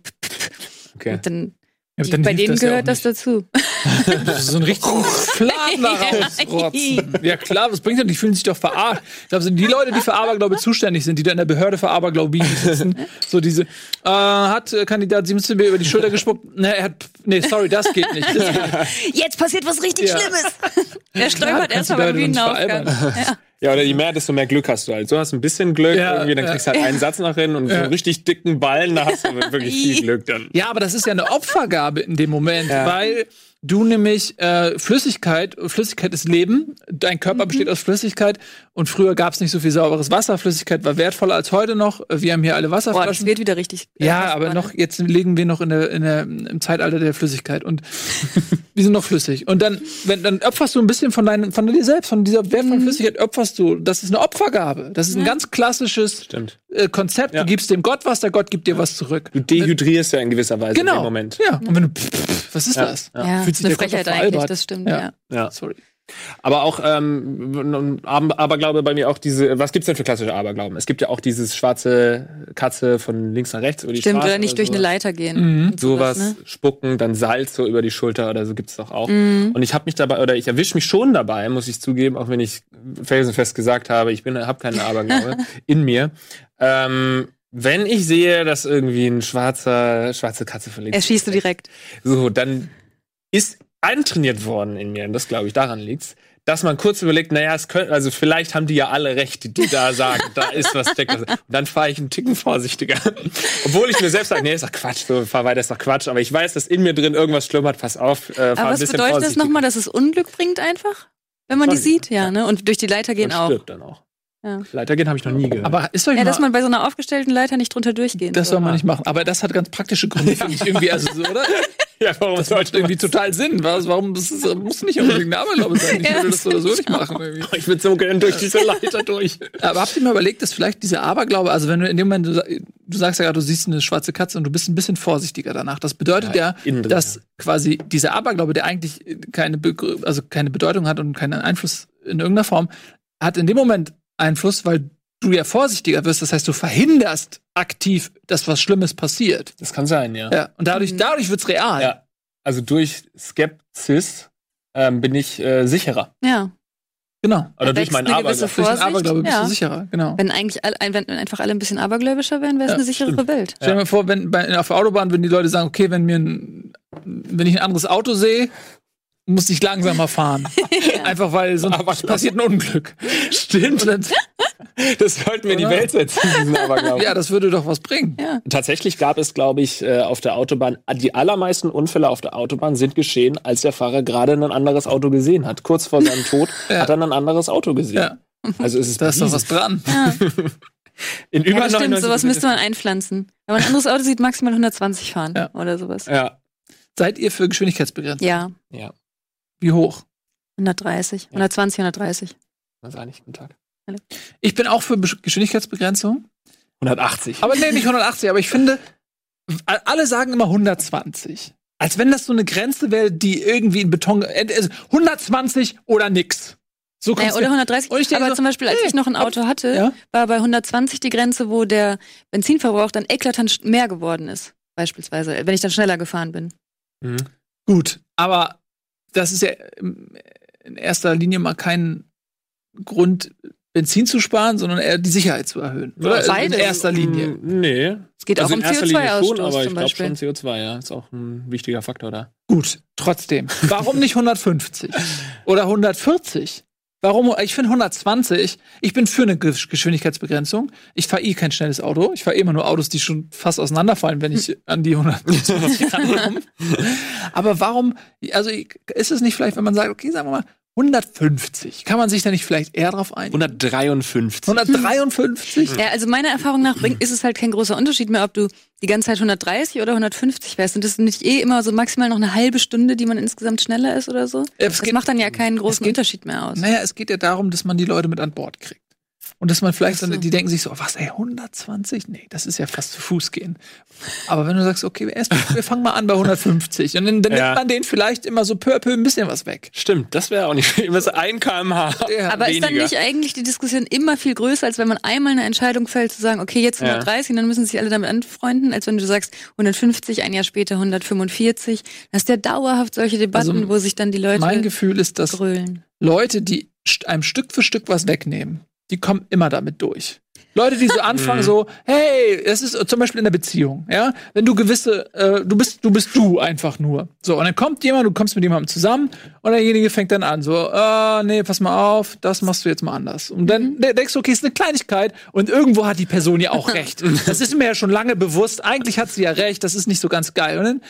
Okay. und dann, Ja, dann bei denen das ja gehört auch das dazu. so einen richtigen Fladen rausrotzen. Ja klar, was bringt denn? Die fühlen sich doch verarscht. Ich glaube, sind die Leute, die für Aberglaube zuständig sind, die da in der Behörde für Aberglaube sitzen, so diese, äh, hat äh, Kandidat Siemens mir über die Schulter gespuckt? Ne, er hat, nee, sorry, das geht nicht. Das geht. Jetzt passiert was richtig Ja. Schlimmes. Klar, stolpert kannst erst du mal beim Bühnenaufgang. Ja. Ja, oder je mehr, desto mehr Glück hast du halt. So hast du ein bisschen Glück, Ja, irgendwie, dann kriegst du halt einen Satz noch hin und so einen richtig dicken Ballen, da hast du wirklich viel Glück dann. Ja, aber das ist ja eine Opfergabe in dem Moment, weil du nämlich äh, Flüssigkeit, Flüssigkeit ist Leben, dein Körper besteht aus Flüssigkeit und früher gab es nicht so viel sauberes Wasser, Flüssigkeit war wertvoller als heute noch. Wir haben hier alle Boah, das Wasserflaschen. wird wieder richtig. äh, ja, aber noch jetzt liegen wir noch in der, in der im Zeitalter der Flüssigkeit und wir sind noch flüssig und dann wenn dann opferst du ein bisschen von deinen von dir selbst, von dieser wertvollen Flüssigkeit opferst du. Das ist eine Opfergabe. Das ist ein ganz klassisches Stimmt. äh, Konzept. Ja. Du gibst dem Gott was, der Gott gibt dir was zurück. Du dehydrierst ja in gewisser Weise Genau. in dem Moment. Ja. Und wenn du, pff, pff, was ist Ja. das? Ja, Fühlt sich eine Frechheit eigentlich, das stimmt, Ja. ja. Ja. Sorry. Aber auch, ähm, Aber- Aberglaube bei mir auch diese, was gibt's denn für klassische Aberglauben? Es gibt ja auch dieses schwarze Katze von links nach rechts über die Stimmt, Straße. oder nicht durch eine. Leiter gehen. Mhm. sowas ne? spucken, dann Salz so über die Schulter oder so gibt's doch auch. Mhm. Und ich habe mich dabei oder ich erwische mich schon dabei, muss ich zugeben, auch wenn ich felsenfest gesagt habe, ich bin habe keine Aberglaube in mir. Ähm, wenn ich sehe, dass irgendwie ein schwarzer schwarze Katze verlegt Erschießt du direkt. so, dann ist antrainiert worden in mir, und das glaube ich, daran liegt's, dass man kurz überlegt, naja, es könnte, also vielleicht haben die ja alle recht, die da sagen, da ist was steckt. was. Und dann fahre ich einen Ticken vorsichtiger. Obwohl ich mir selbst sage, nee, ist doch Quatsch, so fahr weiter, ist doch Quatsch. Aber ich weiß, dass in mir drin irgendwas schlummert, pass auf, äh, fahr Aber ein was bisschen bedeutet das nochmal, dass es Unglück bringt einfach? Wenn man die Schon. sieht, ja, ne? Und durch die Leiter gehen Man auch. stirbt dann auch. Ja. Leiter gehen habe ich noch nie gehört. Aber ist euch Ja, mal, dass man bei so einer aufgestellten Leiter nicht drunter durchgehen das soll soll. man nicht machen. Aber das hat ganz praktische Gründe, finde ich irgendwie, also so, oder? ja, warum Das macht irgendwie total Sinn. Was, warum, das ist, muss nicht unbedingt eine Aberglaube sein. Ich würde das so oder so nicht machen. Irgendwie. Ich würde so gerne durch diese Leiter durch. Aber habt ihr mal überlegt, dass vielleicht diese Aberglaube, also wenn du in dem Moment, du, du sagst ja gerade, du siehst eine schwarze Katze und du bist ein bisschen vorsichtiger danach. Das bedeutet Ja, ja, drin, dass quasi dieser Aberglaube, der eigentlich keine, Begrü- also keine Bedeutung hat und keinen Einfluss in irgendeiner Form, hat in dem Moment Einfluss, weil du ja vorsichtiger wirst. Das heißt, du verhinderst aktiv, dass was Schlimmes passiert. Das kann sein, ja. Ja. Und dadurch, Mhm. dadurch wird's real. Ja. Also durch Skepsis ähm, bin ich äh, sicherer. Ja. Genau. Oder durch meinen eine gewisse Aberglaube. Durch den Vorsicht, Aberglaube bist ja. du sicherer. Genau. Wenn eigentlich all, wenn einfach alle ein bisschen abergläubischer wären, wäre es Ja, eine sicherere Welt. Stell dir mal vor, wenn bei, auf der Autobahn würden die Leute sagen, okay, wenn mir ein, wenn ich ein anderes Auto sehe, muss ich langsamer fahren. Einfach weil sonst Aber- passiert ein Unglück. Stimmt. Das sollten wir in die? Welt setzen, ja, das würde doch was bringen. Ja. Tatsächlich gab es, glaube ich, äh, auf der Autobahn, die allermeisten Unfälle auf der Autobahn sind geschehen, als der Fahrer gerade ein anderes Auto gesehen hat. Kurz vor seinem Tod Ja. hat er ein anderes Auto gesehen. Ja. Also ist es Da ist doch was dran. Ja, In ja über das stimmt, 99 sowas müsste man einpflanzen. Wenn man ein anderes Auto sieht, maximal 120 fahren Ja. oder sowas. Ja. Seid ihr für Geschwindigkeitsbegrenzung? Ja, Ja. Wie hoch? 130, 120, 130. Was ist eigentlich? Guten Tag. Ich bin auch für Be Geschwindigkeitsbegrenzung. 180. Aber nee, nicht 180, aber ich finde, alle sagen immer 120. Als wenn das so eine Grenze wäre, die irgendwie in Beton. Also 120 oder nix. So Naja, oder mir- 130. Und ich denke aber so, zum Beispiel, als hey, ich noch ein Auto hatte, Ja? war bei 120 die Grenze, wo der Benzinverbrauch dann eklatant mehr geworden ist. Beispielsweise, wenn ich dann schneller gefahren bin. Mhm. Gut, aber das ist ja im- in erster Linie mal kein Grund, Benzin zu sparen, sondern eher die Sicherheit zu erhöhen. Oder? Also in beides. erster Linie. Mm, Nee. Es geht also auch um in erster Linie schon, CO2-Ausstoß aber ich glaube schon CO2, ja. Ist auch ein wichtiger Faktor da. Gut, trotzdem. Warum nicht 150? Oder 140? Warum? Ich finde 120. Ich bin für eine Gesch- Geschwindigkeitsbegrenzung. Ich fahre eh kein schnelles Auto. Ich fahre immer nur Autos, die schon fast auseinanderfallen, wenn ich an die 120 rankomme. Aber warum? Also ist es nicht vielleicht, wenn man sagt, okay, sagen wir mal 150, kann man sich da nicht vielleicht eher drauf ein? 153. 153? Ja, also meiner Erfahrung nach bringt, ist es halt kein großer Unterschied mehr, ob du die ganze Zeit 130 oder 150 fährst. Und das ist nicht eh immer so maximal noch eine halbe Stunde, die man insgesamt schneller ist oder so. Es Das geht- macht dann ja keinen großen geht- Unterschied mehr aus. Naja, es geht ja darum, dass man die Leute mit an Bord kriegt. Und dass man vielleicht, so. dann, die denken sich so, was, ey, 120? Nee, das ist ja fast zu Fuß gehen. Aber wenn du sagst, okay, erst, wir fangen mal an bei 150 und dann, dann Ja. nimmt man denen vielleicht immer so peu à peu ein bisschen was weg. Stimmt, das wäre auch nicht immer so ein kmh. Ja, Aber ist dann weniger. nicht eigentlich die Diskussion immer viel größer, als wenn man einmal eine Entscheidung fällt, zu sagen, okay, jetzt Ja. 130, und dann müssen sich alle damit anfreunden, als wenn du sagst 150, ein Jahr später 145. Das ist ja dauerhaft solche Debatten, Also, wo sich dann die Leute Mein Gefühl ist, dass grölen. Leute, die einem Stück für Stück was wegnehmen, die kommen immer damit durch. Leute, die so anfangen, so, hey, es ist zum Beispiel in der Beziehung, ja, wenn du gewisse, äh, du bist, du bist du einfach nur. So, und dann kommt jemand, du kommst mit jemandem zusammen und derjenige fängt dann an, so, äh, nee, pass mal auf, das machst du jetzt mal anders. Und dann Mhm. de- denkst du, okay, ist eine Kleinigkeit und irgendwo hat die Person ja auch recht. Das ist mir ja schon lange bewusst. Eigentlich hat sie ja recht, das ist nicht so ganz geil. Und dann,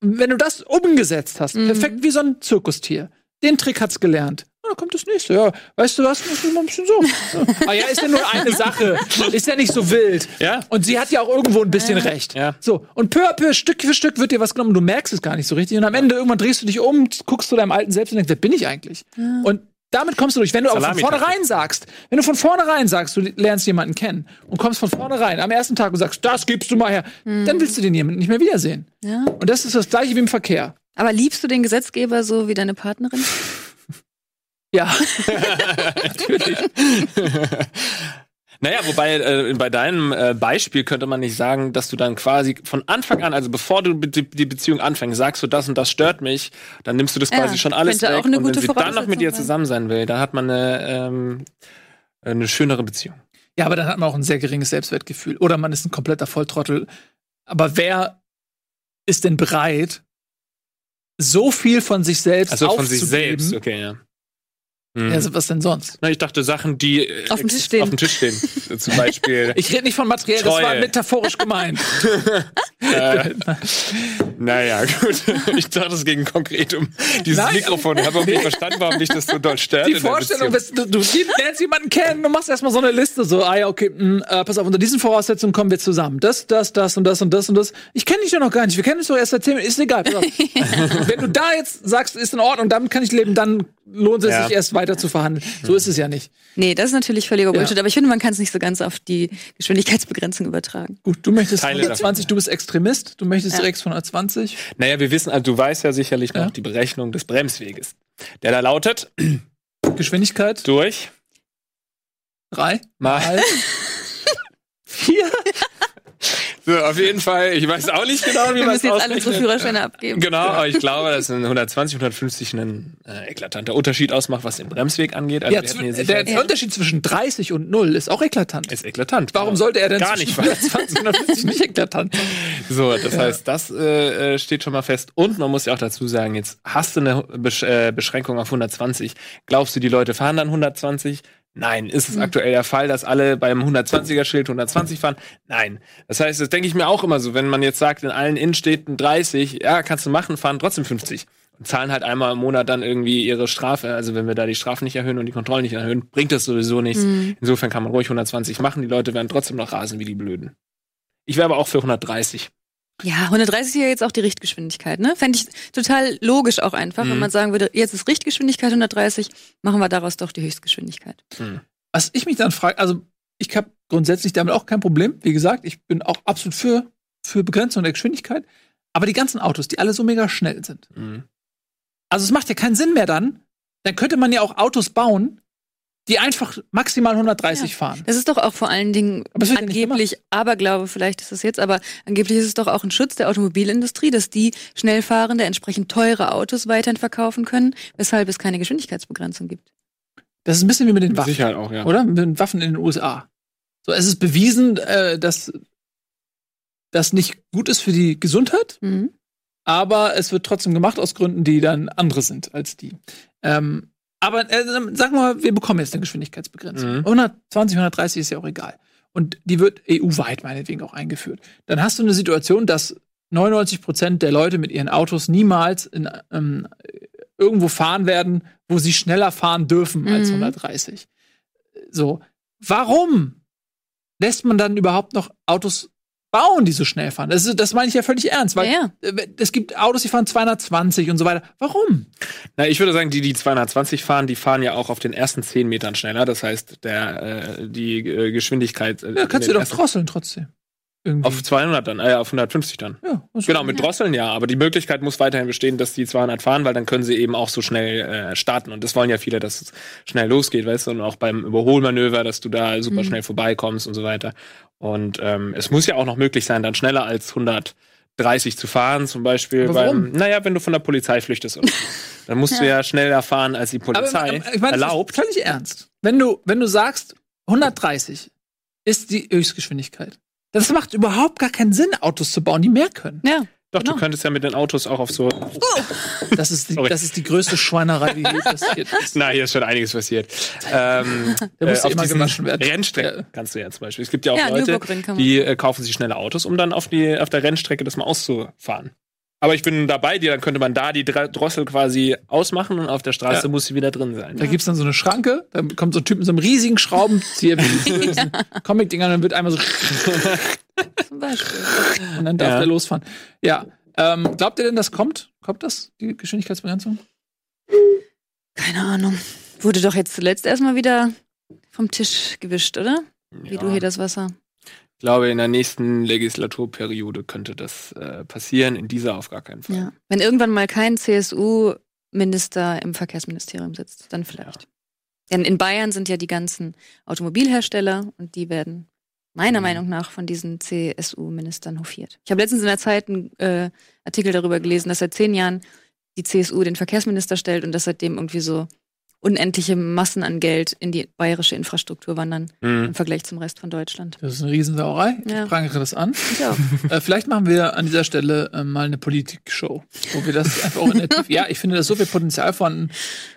wenn du das umgesetzt hast, Mhm. perfekt wie so ein Zirkustier, den Trick hat's gelernt. Ah, Da kommt das nächste, ja. Weißt du was? Das ist mal ein bisschen so. Ja. Ah ja, ist ja nur eine Sache. Ist ja nicht so wild. Ja. Und sie hat ja auch irgendwo ein bisschen recht. Ja. So. Und peu à peu, Stück für Stück wird dir was genommen. Du merkst es gar nicht so richtig. Und am Ende irgendwann drehst du dich um, guckst zu deinem alten Selbst und denkst, wer bin ich eigentlich? Und damit kommst du durch. Wenn du aber von vornherein sagst, wenn du von vornherein sagst, du lernst jemanden kennen und kommst von vornherein am ersten Tag und sagst, das gibst du mal her, dann willst du den jemanden nicht mehr wiedersehen. Ja. Und das ist das gleiche wie im Verkehr. Aber liebst du den Gesetzgeber so wie deine Partnerin? Ja. Natürlich. naja, wobei äh, bei deinem äh, Beispiel könnte man nicht sagen, dass du dann quasi von Anfang an, also bevor du be- die, die Beziehung anfängst, sagst du das und das stört mich, dann nimmst du das Ja, quasi schon alles weg. auch eine und wenn sie dann noch mit dir zusammen sein will, dann hat man eine, ähm, eine schönere Beziehung. Ja, aber dann hat man auch ein sehr geringes Selbstwertgefühl. Oder man ist ein kompletter Volltrottel. Aber wer ist denn bereit, so viel von sich selbst Also von aufzugeben? sich selbst, okay, ja. Mhm. Ja, was denn sonst? Na, ich dachte Sachen, die äh, Auf dem Tisch stehen. Auf dem Tisch stehen. Zum Beispiel. Ich rede nicht von materiell, das Treue. war metaphorisch gemeint. äh, naja, gut. Ich dachte, es ging konkret um dieses Nein. Mikrofon. Ich habe irgendwie verstanden, warum dich das so doll stört. Die Vorstellung, dass du, du lernst jemanden kennen, du machst erstmal so eine Liste, so, ah ja, okay, mh, äh, pass auf, unter diesen Voraussetzungen kommen wir zusammen. Das, das, das und das und das und das. Ich kenne dich ja noch gar nicht, wir kennen uns doch erst seit 10 Minuten, ist egal. Pass auf. Wenn du da jetzt sagst, ist in Ordnung, damit kann ich leben, dann lohnt es Ja. sich erst weiter zu verhandeln. So ist es ja nicht. Nee, das ist natürlich völliger Ja. Bullshit, aber ich finde, man kann es nicht so ganz auf die Geschwindigkeitsbegrenzung übertragen. Gut, du möchtest Teile 120, du bist Extremist, du möchtest Ja. direkt 120. Naja, wir wissen, also du weißt ja sicherlich noch Ja. die Berechnung des Bremsweges. Der da lautet Geschwindigkeit durch drei mal. So, auf jeden Fall, ich weiß auch nicht genau, wie Wir man es müssen jetzt alle unsere. Führerscheine abgeben. Genau, aber ich glaube, dass ein 120, 150 ein äh, eklatanter Unterschied ausmacht, was den Bremsweg angeht. Also Ja, wir der, der Unterschied zwischen 30 und 0 ist auch eklatant. ist eklatant. Warum genau. sollte er denn Gar nicht, weil- 120 und 150 nicht eklatant? So, das heißt, das äh, äh, steht schon mal fest. Und man muss ja auch dazu sagen, jetzt hast du eine Besch äh, Beschränkung auf 120. Glaubst du, die Leute fahren dann 120? Nein. Ist es aktuell der Fall, dass alle beim 120er-Schild 120 fahren? Nein. Das heißt, das denke ich mir auch immer so, wenn man jetzt sagt, in allen Innenstädten 30, ja, kannst du machen, fahren trotzdem 50. Und zahlen halt einmal im Monat dann irgendwie ihre Strafe. Also wenn wir da die Strafen nicht erhöhen und die Kontrollen nicht erhöhen, bringt das sowieso nichts. Insofern kann man ruhig 120 machen. Die Leute werden trotzdem noch rasen wie die Blöden. Ich wäre aber auch für 130. Ja, 130 ist ja jetzt auch die Richtgeschwindigkeit, ne? Fände ich total logisch auch einfach, wenn Mhm. man sagen würde, jetzt ist Richtgeschwindigkeit 130, machen wir daraus doch die Höchstgeschwindigkeit. Was ich mich dann frage, also ich habe grundsätzlich damit auch kein Problem. Wie gesagt, ich bin auch absolut für, für Begrenzung der Geschwindigkeit. Aber die ganzen Autos, die alle so mega schnell sind. Mhm. Also es macht ja keinen Sinn mehr dann. Dann könnte man ja auch Autos bauen, die einfach maximal 130 fahren. Das ist doch auch vor allen Dingen Aber ja angeblich, Aberglaube vielleicht ist es jetzt, aber angeblich ist es doch auch ein Schutz der Automobilindustrie, dass die schnell fahrende, entsprechend teure Autos weiterhin verkaufen können, weshalb es keine Geschwindigkeitsbegrenzung gibt. Das ist ein bisschen wie mit den Mit Waffen, Sicherheit auch, ja. oder? Mit den Waffen in den USA. So, es ist bewiesen, äh, dass das nicht gut ist für die Gesundheit, Mhm. aber es wird trotzdem gemacht aus Gründen, die dann andere sind als die. Ähm, aber äh, sagen wir mal, wir bekommen jetzt eine Geschwindigkeitsbegrenzung. Mhm. 120, 130 ist ja auch egal. Und die wird EU-weit meinetwegen auch eingeführt. Dann hast du eine Situation, dass 99 Prozent der Leute mit ihren Autos niemals in, ähm, irgendwo fahren werden, wo sie schneller fahren dürfen als Mhm. 130. So, warum lässt man dann überhaupt noch Autos bauen, die so schnell fahren? Das, ist, das meine ich ja völlig ernst, weil Ja, ja. äh, es gibt Autos, die fahren 220 und so weiter. Warum? Na, ich würde sagen, die, die 220 fahren, die fahren ja auch auf den ersten 10 Metern schneller. Das heißt, der, äh, die äh, Geschwindigkeit. äh, Ja, kannst du doch drosseln trotzdem. Irgendwie. Auf 200 dann, äh, auf 150 dann. ja, Genau, mit Drosseln ja, aber die Möglichkeit muss weiterhin bestehen, dass die 200 fahren, weil dann können sie eben auch so schnell äh, starten. Und das wollen ja viele, dass es schnell losgeht, weißt du, und auch beim Überholmanöver, dass du da super Mhm. schnell vorbeikommst und so weiter. Und ähm, es muss ja auch noch möglich sein, dann schneller als 130 zu fahren, zum Beispiel Aber beim, warum? naja, wenn du von der Polizei flüchtest. Dann musst du ja schneller fahren, als die Polizei aber ich meine, erlaubt. Das ist völlig ernst. Wenn du, wenn du sagst 130, ist die Höchstgeschwindigkeit. Das macht überhaupt gar keinen Sinn, Autos zu bauen, die mehr können. Ja. Doch, Genau. du könntest ja mit den Autos auch auf so. Das ist die, Sorry. das ist die größte Schweinerei, die je passiert ist. Na, hier ist schon einiges passiert. Ähm, Der muss auf immer diesen gewaschen werden. Rennstrecken Ja. kannst du ja zum Beispiel. Es gibt ja auch Ja, Leute, die äh, kaufen sich schnelle Autos, um dann auf, die, auf der Rennstrecke das mal auszufahren. Aber ich bin dabei dir, dann könnte man da die Drossel quasi ausmachen und auf der Straße Ja. muss sie wieder drin sein. Da gibt's dann so eine Schranke, da kommt so ein Typ mit so einem riesigen Schraubenzieher, wie so diesen Comic-Dingern, dann wird einmal so Zum Beispiel. und dann darf Ja. der losfahren. Ja. Ähm, glaubt ihr denn, das kommt? Kommt das, die Geschwindigkeitsbegrenzung? Keine Ahnung. Wurde doch jetzt zuletzt erstmal wieder vom Tisch gewischt, oder? Wie Ja. du hier das Wasser. Ich glaube, in der nächsten Legislaturperiode könnte das äh, passieren, in dieser auf gar keinen Fall. Ja. Wenn irgendwann mal kein CSU-Minister im Verkehrsministerium sitzt, dann vielleicht. Denn in Bayern sind ja die ganzen Automobilhersteller und die werden meiner Mhm. Meinung nach von diesen CSU-Ministern hofiert. Ich habe letztens in der Zeit einen äh, Artikel darüber gelesen, dass seit zehn Jahren die CSU den Verkehrsminister stellt und dass seitdem irgendwie so unendliche Massen an Geld in die bayerische Infrastruktur wandern Mhm. im Vergleich zum Rest von Deutschland. Das ist eine Riesensauerei. Ja. Ich prangere das an. Ich auch. Äh, vielleicht machen wir an dieser Stelle äh, mal eine Politik-Show, wo wir das einfach auch in der Ja, ich finde, da ist so viel Potenzial vorhanden.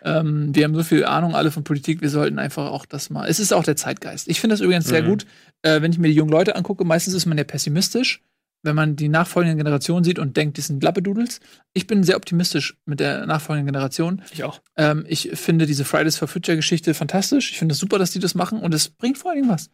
Ähm, wir haben so viel Ahnung alle von Politik, wir sollten einfach auch das mal. Es ist auch der Zeitgeist. Ich finde das übrigens sehr Mhm. gut, äh, wenn ich mir die jungen Leute angucke. Meistens ist man ja pessimistisch, wenn man die nachfolgenden Generationen sieht und denkt, die sind Lappedudels. Ich bin sehr optimistisch mit der nachfolgenden Generation. Ich auch. Ähm, ich finde diese Fridays for Future Geschichte fantastisch. Ich finde es super, dass die das machen und es bringt vor Dingen was.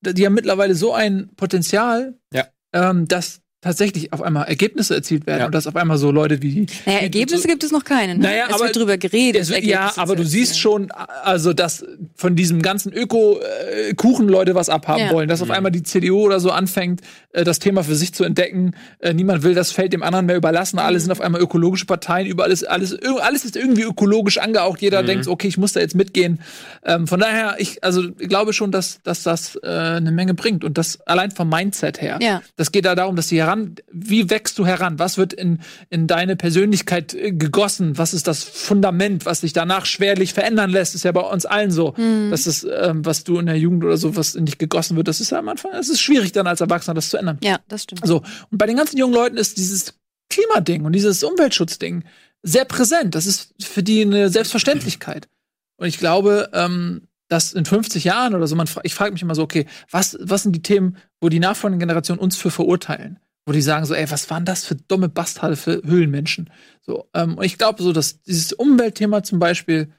Die haben mittlerweile so ein Potenzial, Ja. ähm, dass tatsächlich auf einmal Ergebnisse erzielt werden Ja. und dass auf einmal so Leute wie die. Naja, die- Ergebnisse so- gibt es noch keine. Ne? Naja, es aber- wird drüber geredet. Es wird- ja, aber du siehst schon, also dass von diesem ganzen Öko-Kuchen-Leute was abhaben Ja. wollen, dass auf Mhm. einmal die CDU oder so anfängt, äh, das Thema für sich zu entdecken. Äh, niemand will das Feld dem anderen mehr überlassen. Alle sind auf einmal ökologische Parteien. Überall ist alles, alles ist irgendwie ökologisch angehaucht. Jeder Mhm. denkt, okay, ich muss da jetzt mitgehen. Ähm, von daher, ich also ich glaube schon, dass, dass das äh, eine Menge bringt und das allein vom Mindset her. Ja. Das geht da darum, dass sie heran, wie wächst du heran? Was wird in, in deine Persönlichkeit äh, gegossen? Was ist das Fundament, was sich danach schwerlich verändern lässt? Ist ja bei uns allen so. Das ist, ähm, was du in der Jugend oder so, was in dich gegossen wird, das ist ja am Anfang, es ist schwierig dann als Erwachsener das zu ändern. Ja, das stimmt. So. Und bei den ganzen jungen Leuten ist dieses Klimading und dieses Umweltschutzding sehr präsent. Das ist für die eine Selbstverständlichkeit. Und ich glaube, ähm, dass in 50 Jahren oder so, man, ich frage mich immer so, okay, was, was sind die Themen, wo die nachfolgenden Generationen uns für verurteilen? Wo die sagen so, ey, was waren das für dumme Bastarde für Höhlenmenschen? So, ähm, und ich glaube so, dass dieses Umweltthema zum Beispiel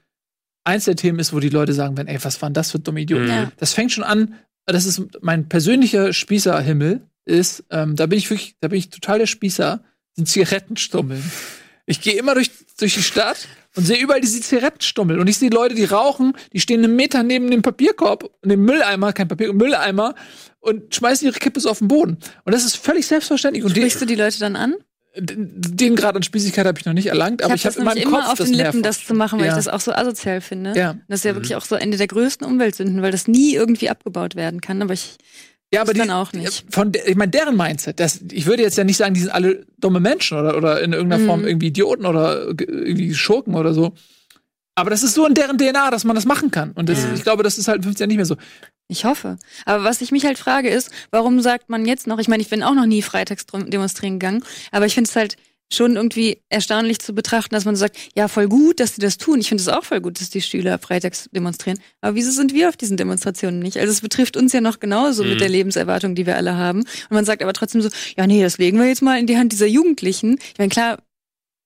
eins der Themen ist, wo die Leute sagen werden, ey, was waren das für dumme Idioten? Ja. Das fängt schon an, das ist mein persönlicher Spießerhimmel, ist, ähm, da bin ich wirklich, da bin ich total der Spießer, sind Zigarettenstummeln. Ich gehe immer durch, durch die Stadt und sehe überall diese Zigarettenstummeln. Und ich sehe Leute, die rauchen, die stehen einen Meter neben dem Papierkorb, dem Mülleimer, kein Papier, Mülleimer, und schmeißen ihre Kippe so auf den Boden. Und das ist völlig selbstverständlich. Und die, Sprichst du die Leute dann an? den Grad an Spießigkeit habe ich noch nicht erlangt, aber ich hab habe in meinem immer Kopf auf den Lippen, das zu machen, weil Ja. ich das auch so asozial finde. Ja. Und Das ist ja wirklich auch so eine der größten Umweltsünden, weil das nie irgendwie abgebaut werden kann. Aber ich Ja, aber die, dann auch nicht. Von der, ich meine, deren Mindset, das, ich würde jetzt ja nicht sagen, die sind alle dumme Menschen oder, oder in irgendeiner Mhm. Form irgendwie Idioten oder ge- irgendwie Schurken oder so. Aber das ist so in deren DNA, dass man das machen kann. Und das, Ja. ich glaube, das ist halt in 15 Jahren nicht mehr so. Ich hoffe. Aber was ich mich halt frage ist, warum sagt man jetzt noch, ich meine, ich bin auch noch nie freitags demonstrieren gegangen, aber ich finde es halt schon irgendwie erstaunlich zu betrachten, dass man sagt, ja, voll gut, dass die das tun. Ich finde es auch voll gut, dass die Schüler freitags demonstrieren. Aber wieso sind wir auf diesen Demonstrationen nicht? Also es betrifft uns ja noch genauso Mhm. mit der Lebenserwartung, die wir alle haben. Und man sagt aber trotzdem so, ja, nee, das legen wir jetzt mal in die Hand dieser Jugendlichen. Ich meine, klar,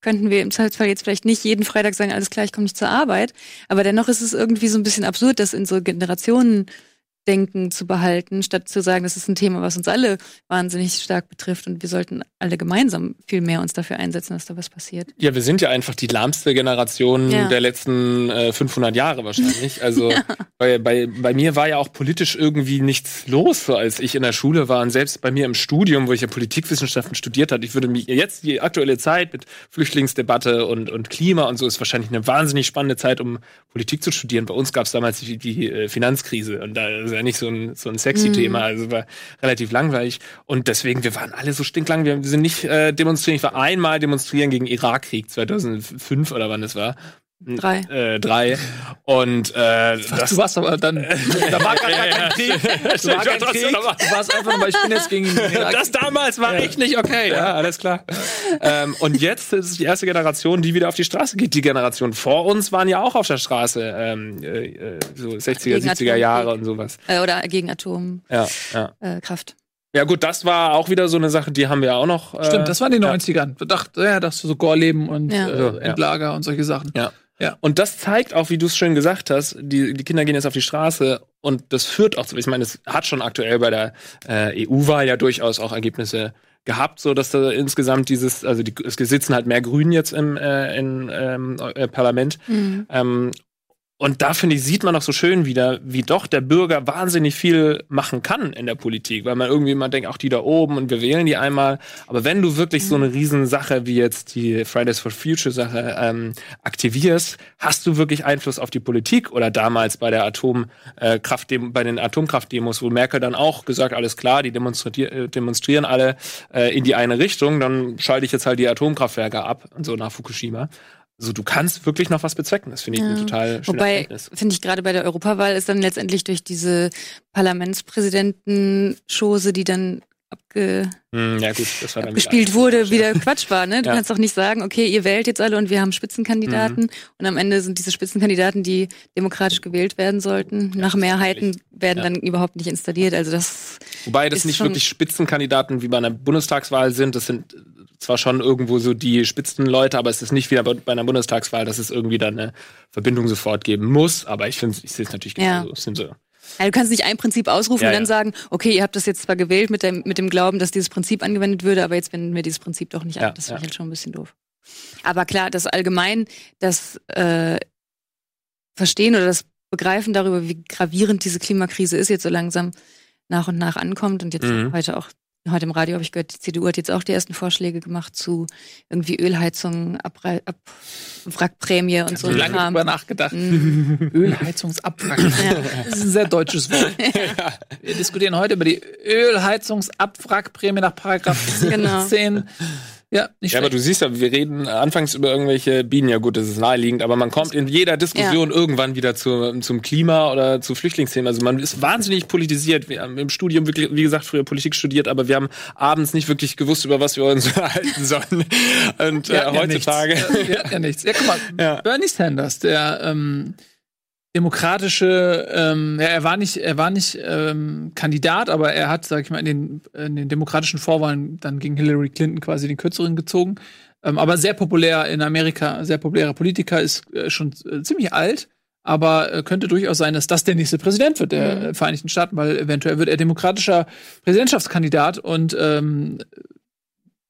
könnten wir im Zweifelsfall jetzt vielleicht nicht jeden Freitag sagen, alles klar, ich komme nicht zur Arbeit. Aber dennoch ist es irgendwie so ein bisschen absurd, das in so Generationen Denken zu behalten, statt zu sagen, das ist ein Thema, was uns alle wahnsinnig stark betrifft und wir sollten alle gemeinsam viel mehr uns dafür einsetzen, dass da was passiert. Ja, wir sind ja einfach die lahmste Generation Ja. der letzten äh, 500 Jahre wahrscheinlich. Also bei, bei, bei mir war ja auch politisch irgendwie nichts los, so als ich in der Schule war und selbst bei mir im Studium, wo ich ja Politikwissenschaften studiert hatte. Ich würde mich jetzt die aktuelle Zeit mit Flüchtlingsdebatte und, und Klima und so ist wahrscheinlich eine wahnsinnig spannende Zeit, um Politik zu studieren. Bei uns gab es damals die, die äh, Finanzkrise und da ist ja nicht so ein, so ein sexy Mhm. Thema, also war relativ langweilig. Und deswegen, wir waren alle so stinklang, wir sind nicht äh, demonstrieren. Ich war einmal demonstrieren gegen Irakkrieg 2005 oder wann es war. Drei. Äh, drei. Und äh, das, du warst aber dann. da war gar kein Krieg. Das war kein Krieg. Du warst einfach nur, weil ich bin jetzt gegen. das damals war echt nicht okay. Ja, alles klar. ähm, und jetzt ist es die erste Generation, die wieder auf die Straße geht. Die Generation vor uns waren ja auch auf der Straße. Ähm, äh, so 60er, gegen 70er Jahre und sowas. Äh, oder gegen Atomkraft. Ja, ja. Äh, ja gut, das war auch wieder so eine Sache, die haben wir auch noch. Äh, Stimmt, das waren die 90ern. Ja. Dachte, ja, das so Gorleben und ja. äh, Endlager ja. und solche Sachen. Ja. Ja. Und das zeigt auch, wie du es schön gesagt hast, die, die Kinder gehen jetzt auf die Straße und das führt auch zu, ich meine, es hat schon aktuell bei der äh, EU-Wahl ja durchaus auch Ergebnisse gehabt, so dass da insgesamt dieses, also die, es sitzen halt mehr Grünen jetzt im äh, in, ähm, äh, Parlament. Mhm. Ähm, und da finde ich, sieht man auch so schön wieder, wie doch der Bürger wahnsinnig viel machen kann in der Politik, weil man irgendwie immer denkt, auch die da oben und wir wählen die einmal. Aber wenn du wirklich so eine Riesensache wie jetzt die Fridays for Future Sache ähm, aktivierst, hast du wirklich Einfluss auf die Politik oder damals bei der Atomkraft, äh, bei den Atomkraftdemos, wo Merkel dann auch gesagt, alles klar, die demonstrieren, äh, demonstrieren alle äh, in die eine Richtung, dann schalte ich jetzt halt die Atomkraftwerke ab, so nach Fukushima. Also du kannst wirklich noch was bezwecken. Das finde ich ja. eine total schöne Wobei, finde ich gerade bei der Europawahl ist dann letztendlich durch diese Parlamentspräsidenten-Chose, die dann abge hm, ja, gut, abgespielt wurde, wieder Quatsch war. Ne? Du ja. kannst doch nicht sagen, okay, ihr wählt jetzt alle und wir haben Spitzenkandidaten mhm. und am Ende sind diese Spitzenkandidaten, die demokratisch gewählt werden sollten, ja, nach Mehrheiten werden dann überhaupt nicht installiert. Also das Wobei das nicht wirklich Spitzenkandidaten wie bei einer Bundestagswahl sind. Das sind zwar schon irgendwo so die Spitzenleute, aber es ist nicht wie bei einer Bundestagswahl, dass es irgendwie dann eine Verbindung sofort geben muss. Aber ich finde, ich sehe es natürlich. Ja. Sind so ja, du kannst nicht ein Prinzip ausrufen ja, und dann sagen, okay, ihr habt das jetzt zwar gewählt mit dem, mit dem Glauben, dass dieses Prinzip angewendet würde, aber jetzt wenden wir dieses Prinzip doch nicht an. Das finde ich halt schon ein bisschen doof. Aber klar, das allgemein, das äh, Verstehen oder das Begreifen darüber, wie gravierend diese Klimakrise ist, jetzt so langsam nach und nach ankommt und jetzt mhm. heute auch Heute im Radio habe ich gehört, die CDU hat jetzt auch die ersten Vorschläge gemacht zu irgendwie Ölheizung, Abre Ab Wrackprämie und so. Ich habe lange drüber nachgedacht. Mhm. Ölheizungsabwrack. Ja. Das ist ein sehr deutsches Wort. Ja. Wir diskutieren heute über die Ölheizungsabwrackprämie nach Paragraph genau. 10 ja, nicht ja, aber du siehst ja, wir reden anfangs über irgendwelche Bienen, ja gut, das ist naheliegend, aber man kommt in jeder Diskussion ja. irgendwann wieder zu, zum Klima oder zu Flüchtlingsthemen. Also man ist wahnsinnig politisiert. Wir haben im Studium wirklich, wie gesagt, früher Politik studiert, aber wir haben abends nicht wirklich gewusst, über was wir uns unterhalten sollen. Und äh, heutzutage. Ja, ja, nichts. Ja, guck mal, ja. Bernie Sanders, der ähm, demokratische, ähm, ja, er war nicht, er war nicht ähm, Kandidat, aber er hat, sag ich mal, in den, in den demokratischen Vorwahlen dann gegen Hillary Clinton quasi den kürzeren gezogen. Ähm, aber sehr populär in Amerika, sehr populärer Politiker, ist äh, schon äh, ziemlich alt, aber äh, könnte durchaus sein, dass das der nächste Präsident wird der mhm. Vereinigten Staaten, weil eventuell wird er demokratischer Präsidentschaftskandidat und ähm,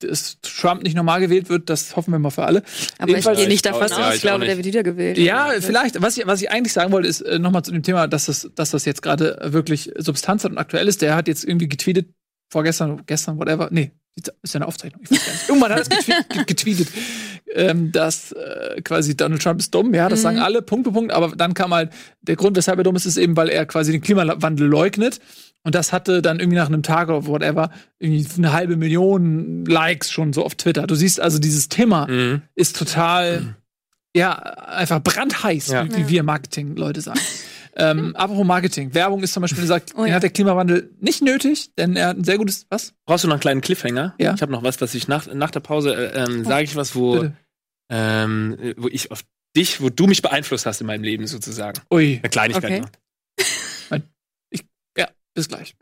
dass Trump nicht normal gewählt wird, das hoffen wir mal für alle. Aber Jedenfalls, ich gehe nicht davon aus, ja, ich glaube, der wird wiedergewählt. Ja, vielleicht. Was ich, was ich eigentlich sagen wollte, ist äh, nochmal zu dem Thema, dass das, dass das jetzt gerade wirklich Substanz hat und aktuell ist. Der hat jetzt irgendwie getweetet, vorgestern, gestern, whatever. Nee, ist ja eine Aufzeichnung. Ich weiß gar nicht. Irgendwann hat er es getweetet, getweetet ähm, dass äh, quasi Donald Trump ist dumm. Ja, das mhm. sagen alle, Punkt für Punkt. Aber dann kam halt der Grund, weshalb er dumm ist, ist eben, weil er quasi den Klimawandel leugnet. Und das hatte dann irgendwie nach einem Tag oder whatever irgendwie eine halbe Million Likes schon so auf Twitter. Du siehst also, dieses Thema mhm. ist total, mhm. ja, einfach brandheiß, ja. wie, wie wir Marketing-Leute sagen. ähm, apropos Marketing. Werbung ist zum Beispiel gesagt, oh, ja. hat der Klimawandel nicht nötig, denn er hat ein sehr gutes, was? Brauchst du noch einen kleinen Cliffhanger? Ja. Ich habe noch was, was ich nach, nach der Pause, äh, ähm, oh. sage ich was, wo, ähm, wo ich auf dich, wo du mich beeinflusst hast in meinem Leben sozusagen. Ui. Eine Kleinigkeit okay. noch. Bis gleich.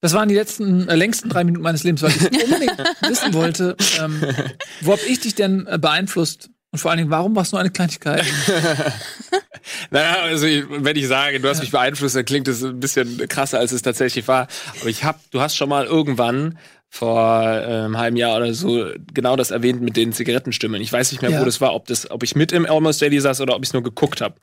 Das waren die letzten, äh, längsten drei Minuten meines Lebens, weil ich unbedingt wissen wollte, ähm, wo hab ich dich denn äh, beeinflusst? Und vor allen Dingen, warum war es nur eine Kleinigkeit? naja, also ich, wenn ich sage, du hast mich beeinflusst, dann klingt es ein bisschen krasser, als es tatsächlich war. Aber ich hab, du hast schon mal irgendwann vor einem halben Jahr oder so genau das erwähnt mit den Zigarettenstimmen. Ich weiß nicht mehr, ja. wo das war, ob das, ob ich mit im Almost Daily saß oder ob ich es nur geguckt habe.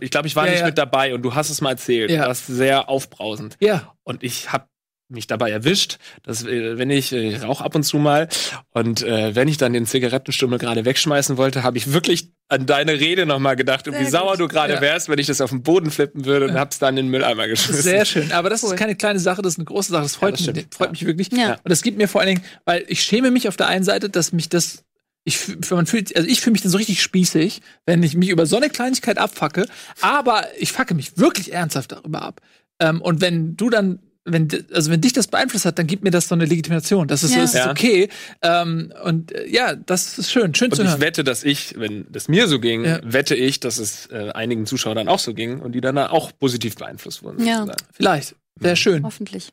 Ich glaube, ich war ja, nicht ja. mit dabei und du hast es mal erzählt. Ja. Das war sehr aufbrausend. Ja. Und ich habe mich dabei erwischt, dass äh, wenn ich äh, rauche ab und zu mal und äh, wenn ich dann den Zigarettenstummel gerade wegschmeißen wollte, habe ich wirklich an deine Rede nochmal gedacht und Sehr wie sauer gut. du gerade Ja. wärst, wenn ich das auf den Boden flippen würde und hab's dann in den Mülleimer geschmissen. Sehr schön. Aber das Cool. ist keine kleine Sache, das ist eine große Sache. Das freut, das mich, freut Ja. mich wirklich. Ja. Und das gibt mir vor allen Dingen, weil ich schäme mich auf der einen Seite, dass mich das. Ich, man fühlt, also ich fühle mich dann so richtig spießig, wenn ich mich über so eine Kleinigkeit abfacke. Aber ich facke mich wirklich ernsthaft darüber ab. Ähm, und wenn du dann, wenn, also wenn dich das beeinflusst hat, dann gibt mir das so eine Legitimation. Das ist, Ja. das ist okay. Ähm, und äh, ja, das ist schön, schön Und zu ich hören. wette, dass ich, wenn das mir so ging, Ja. wette ich, dass es äh, einigen Zuschauern auch so ging und die dann auch positiv beeinflusst wurden. Ja. sozusagen. Vielleicht. Sehr schön. Hoffentlich.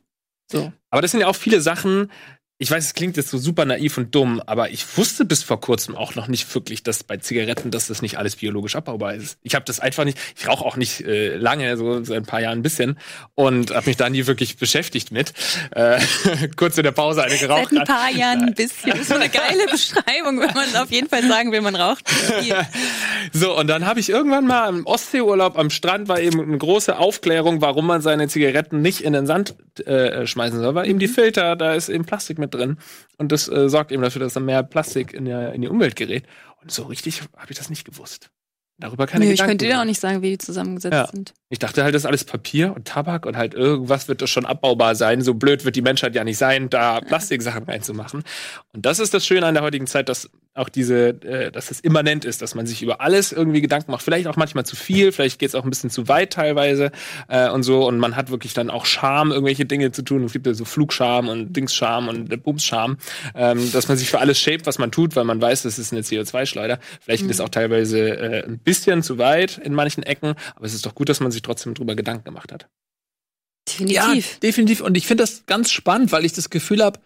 So. Aber das sind ja auch viele Sachen. Ich weiß, es klingt jetzt so super naiv und dumm, aber ich wusste bis vor kurzem auch noch nicht wirklich, dass bei Zigaretten, dass das nicht alles biologisch abbaubar ist. Ich habe das einfach nicht. Ich rauche auch nicht äh, lange, so seit ein paar Jahren ein bisschen und habe mich da nie wirklich beschäftigt mit. Äh, kurz in der Pause eine geraucht. Seit ein paar Jahren ein bisschen. Das ist so eine geile Beschreibung, wenn man auf jeden Fall sagen will, man raucht. So, und dann habe ich irgendwann mal im Ostseeurlaub am Strand war eben eine große Aufklärung, warum man seine Zigaretten nicht in den Sand äh, schmeißen soll, weil eben die Filter, da ist eben Plastik mit drin. Und das äh, sorgt eben dafür, dass dann mehr Plastik in, der, in die Umwelt gerät. Und so richtig habe ich das nicht gewusst. Darüber keine Nö, ich Gedanken könnte dir auch nicht sagen, wie die zusammengesetzt Ja. sind. Ich dachte halt, das ist alles Papier und Tabak und halt irgendwas wird das schon abbaubar sein. So blöd wird die Menschheit ja nicht sein, da Plastiksachen reinzumachen. Und das ist das Schöne an der heutigen Zeit, dass auch diese, äh, dass es immanent ist, dass man sich über alles irgendwie Gedanken macht. Vielleicht auch manchmal zu viel, vielleicht geht es auch ein bisschen zu weit teilweise äh, und so. Und man hat wirklich dann auch Scham, irgendwelche Dinge zu tun. Es gibt ja so Flugscham und Dingsscham und Bumsscham, ähm, dass man sich für alles schämt, was man tut, weil man weiß, das ist eine CO2-Schleuder. Vielleicht geht es auch teilweise äh, ein bisschen zu weit in manchen Ecken, aber es ist doch gut, dass man sich trotzdem drüber Gedanken gemacht hat. Definitiv. Ja, definitiv. Und ich finde das ganz spannend, weil ich das Gefühl habe,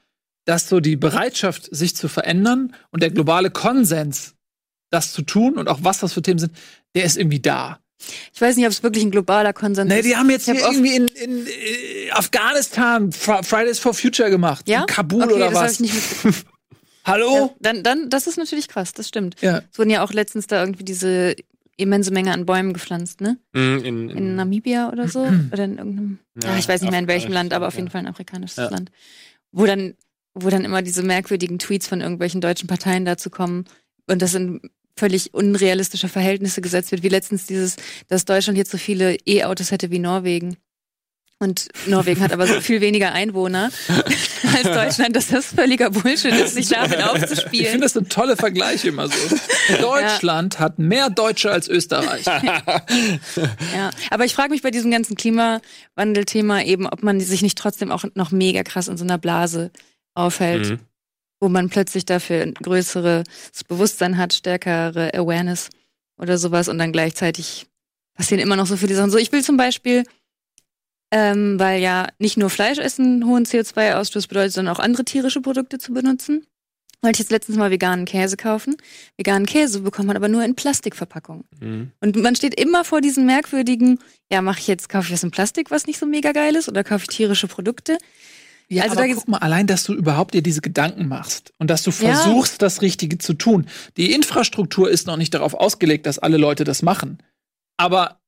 dass so die Bereitschaft, sich zu verändern und der globale Konsens, das zu tun und auch was das für Themen sind, der ist irgendwie da. Ich weiß nicht, ob es wirklich ein globaler Konsens Nee, ist. die haben jetzt hab hier irgendwie in, in äh, Afghanistan Fri- Fridays for Future gemacht. ja? In Kabul okay, oder das was. Ich nicht. Hallo? ja, dann, dann, das ist natürlich krass, das stimmt. Ja. Es wurden ja auch letztens da irgendwie diese immense Menge an Bäumen gepflanzt, ne? In, in, In Namibia oder so. oder in irgendeinem, Ja, ja, ich weiß nicht mehr in welchem Land, aber auf ja. jeden Fall ein afrikanisches Ja. Land. Wo dann, wo dann immer diese merkwürdigen Tweets von irgendwelchen deutschen Parteien dazu kommen und das in völlig unrealistische Verhältnisse gesetzt wird, wie letztens dieses, dass Deutschland jetzt so viele E-Autos hätte wie Norwegen. Und Norwegen hat aber so viel weniger Einwohner als Deutschland, dass das völliger Bullshit ist, sich damit Ich aufzuspielen. finde das ein tolle Vergleich immer so. Deutschland hat mehr Deutsche als Österreich. Ja, aber ich frage mich bei diesem ganzen Klimawandelthema eben, ob man sich nicht trotzdem auch noch mega krass in so einer Blase aufhält, Mhm. wo man plötzlich dafür ein größeres Bewusstsein hat, stärkere Awareness oder sowas und dann gleichzeitig passieren immer noch so viele Sachen. So, ich will zum Beispiel, ähm, weil ja nicht nur Fleisch essen hohen CO2-Ausstoß bedeutet, sondern auch andere tierische Produkte zu benutzen. Wollte ich jetzt letztens mal veganen Käse kaufen. Veganen Käse bekommt man aber nur in Plastikverpackung. Mhm. Und man steht immer vor diesen merkwürdigen, ja, mache ich jetzt, kaufe ich was in Plastik, was nicht so mega geil ist, oder kaufe ich tierische Produkte? Ja, Also aber da guck mal, allein, dass du überhaupt dir diese Gedanken machst und dass du Ja. versuchst, das Richtige zu tun. Die Infrastruktur ist noch nicht darauf ausgelegt, dass alle Leute das machen. Aber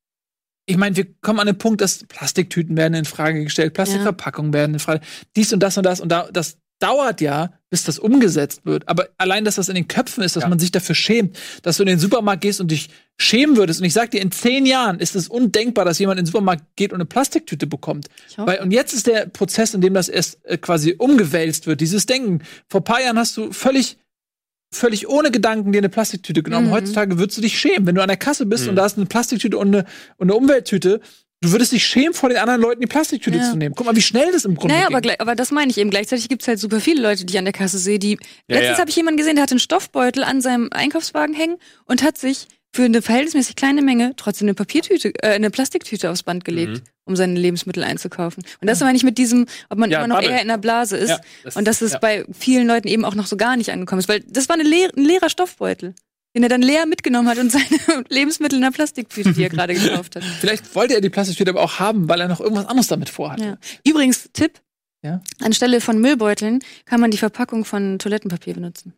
ich meine, wir kommen an den Punkt, dass Plastiktüten werden in Frage gestellt, Plastikverpackungen werden in Frage, dies und das und das und da, das dauert ja, bis das umgesetzt wird. Aber allein, dass das in den Köpfen ist, dass Ja. man sich dafür schämt, dass du in den Supermarkt gehst und dich schämen würdest. Und ich sag dir, in zehn Jahren ist es undenkbar, dass jemand in den Supermarkt geht und eine Plastiktüte bekommt. Weil, und jetzt ist der Prozess, in dem das erst äh, quasi umgewälzt wird, dieses Denken. Vor ein paar Jahren hast du völlig, völlig ohne Gedanken dir eine Plastiktüte genommen. Mhm. Heutzutage würdest du dich schämen, wenn du an der Kasse bist Mhm. und da hast eine Plastiktüte und eine, und eine Umwelttüte. Du würdest dich schämen, vor den anderen Leuten die Plastiktüte Ja. zu nehmen. Guck mal, wie schnell das im Grunde Naja, ging. aber, gleich- aber das meine ich eben. Gleichzeitig gibt es halt super viele Leute, die ich an der Kasse sehe, die. Ja, letztens ja. habe ich jemanden gesehen, der hatte einen Stoffbeutel an seinem Einkaufswagen hängen und hat sich für eine verhältnismäßig kleine Menge trotzdem eine Papiertüte, äh, eine Plastiktüte aufs Band gelegt, Mhm. um seine Lebensmittel einzukaufen. Und das meine ich mit diesem, ob man Ja, immer noch Bubble. eher in der Blase ist Ja, das- und dass es ja. bei vielen Leuten eben auch noch so gar nicht angekommen ist. Weil das war eine leer, ein leerer Stoffbeutel, den er dann leer mitgenommen hat und seine Lebensmittel in einer Plastiktüte, die er gerade gekauft hat. Vielleicht wollte er die Plastiktüte aber auch haben, weil er noch irgendwas anderes damit vorhat. Ja. Übrigens, Tipp. Ja? Anstelle von Müllbeuteln kann man die Verpackung von Toilettenpapier benutzen.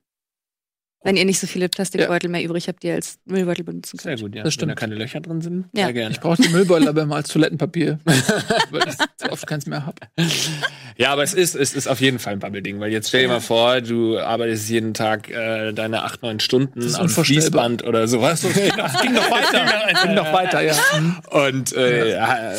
Wenn ihr nicht so viele Plastikbeutel mehr übrig habt, die ihr als Müllbeutel benutzen Sehr könnt. gut, ja. Das stimmt. Wenn da keine Löcher drin sind, Ja. sehr gerne. Ich brauche die Müllbeutel aber immer als Toilettenpapier, weil ich so oft keins mehr habe. Ja, aber es ist, es ist auf jeden Fall ein Bubble-Ding, weil jetzt stell dir mal vor, du arbeitest jeden Tag äh, deine acht, neun Stunden ist am. Fließband oder sowas. Das ging noch weiter. ging noch weiter, ja. Mhm. Und äh, ja.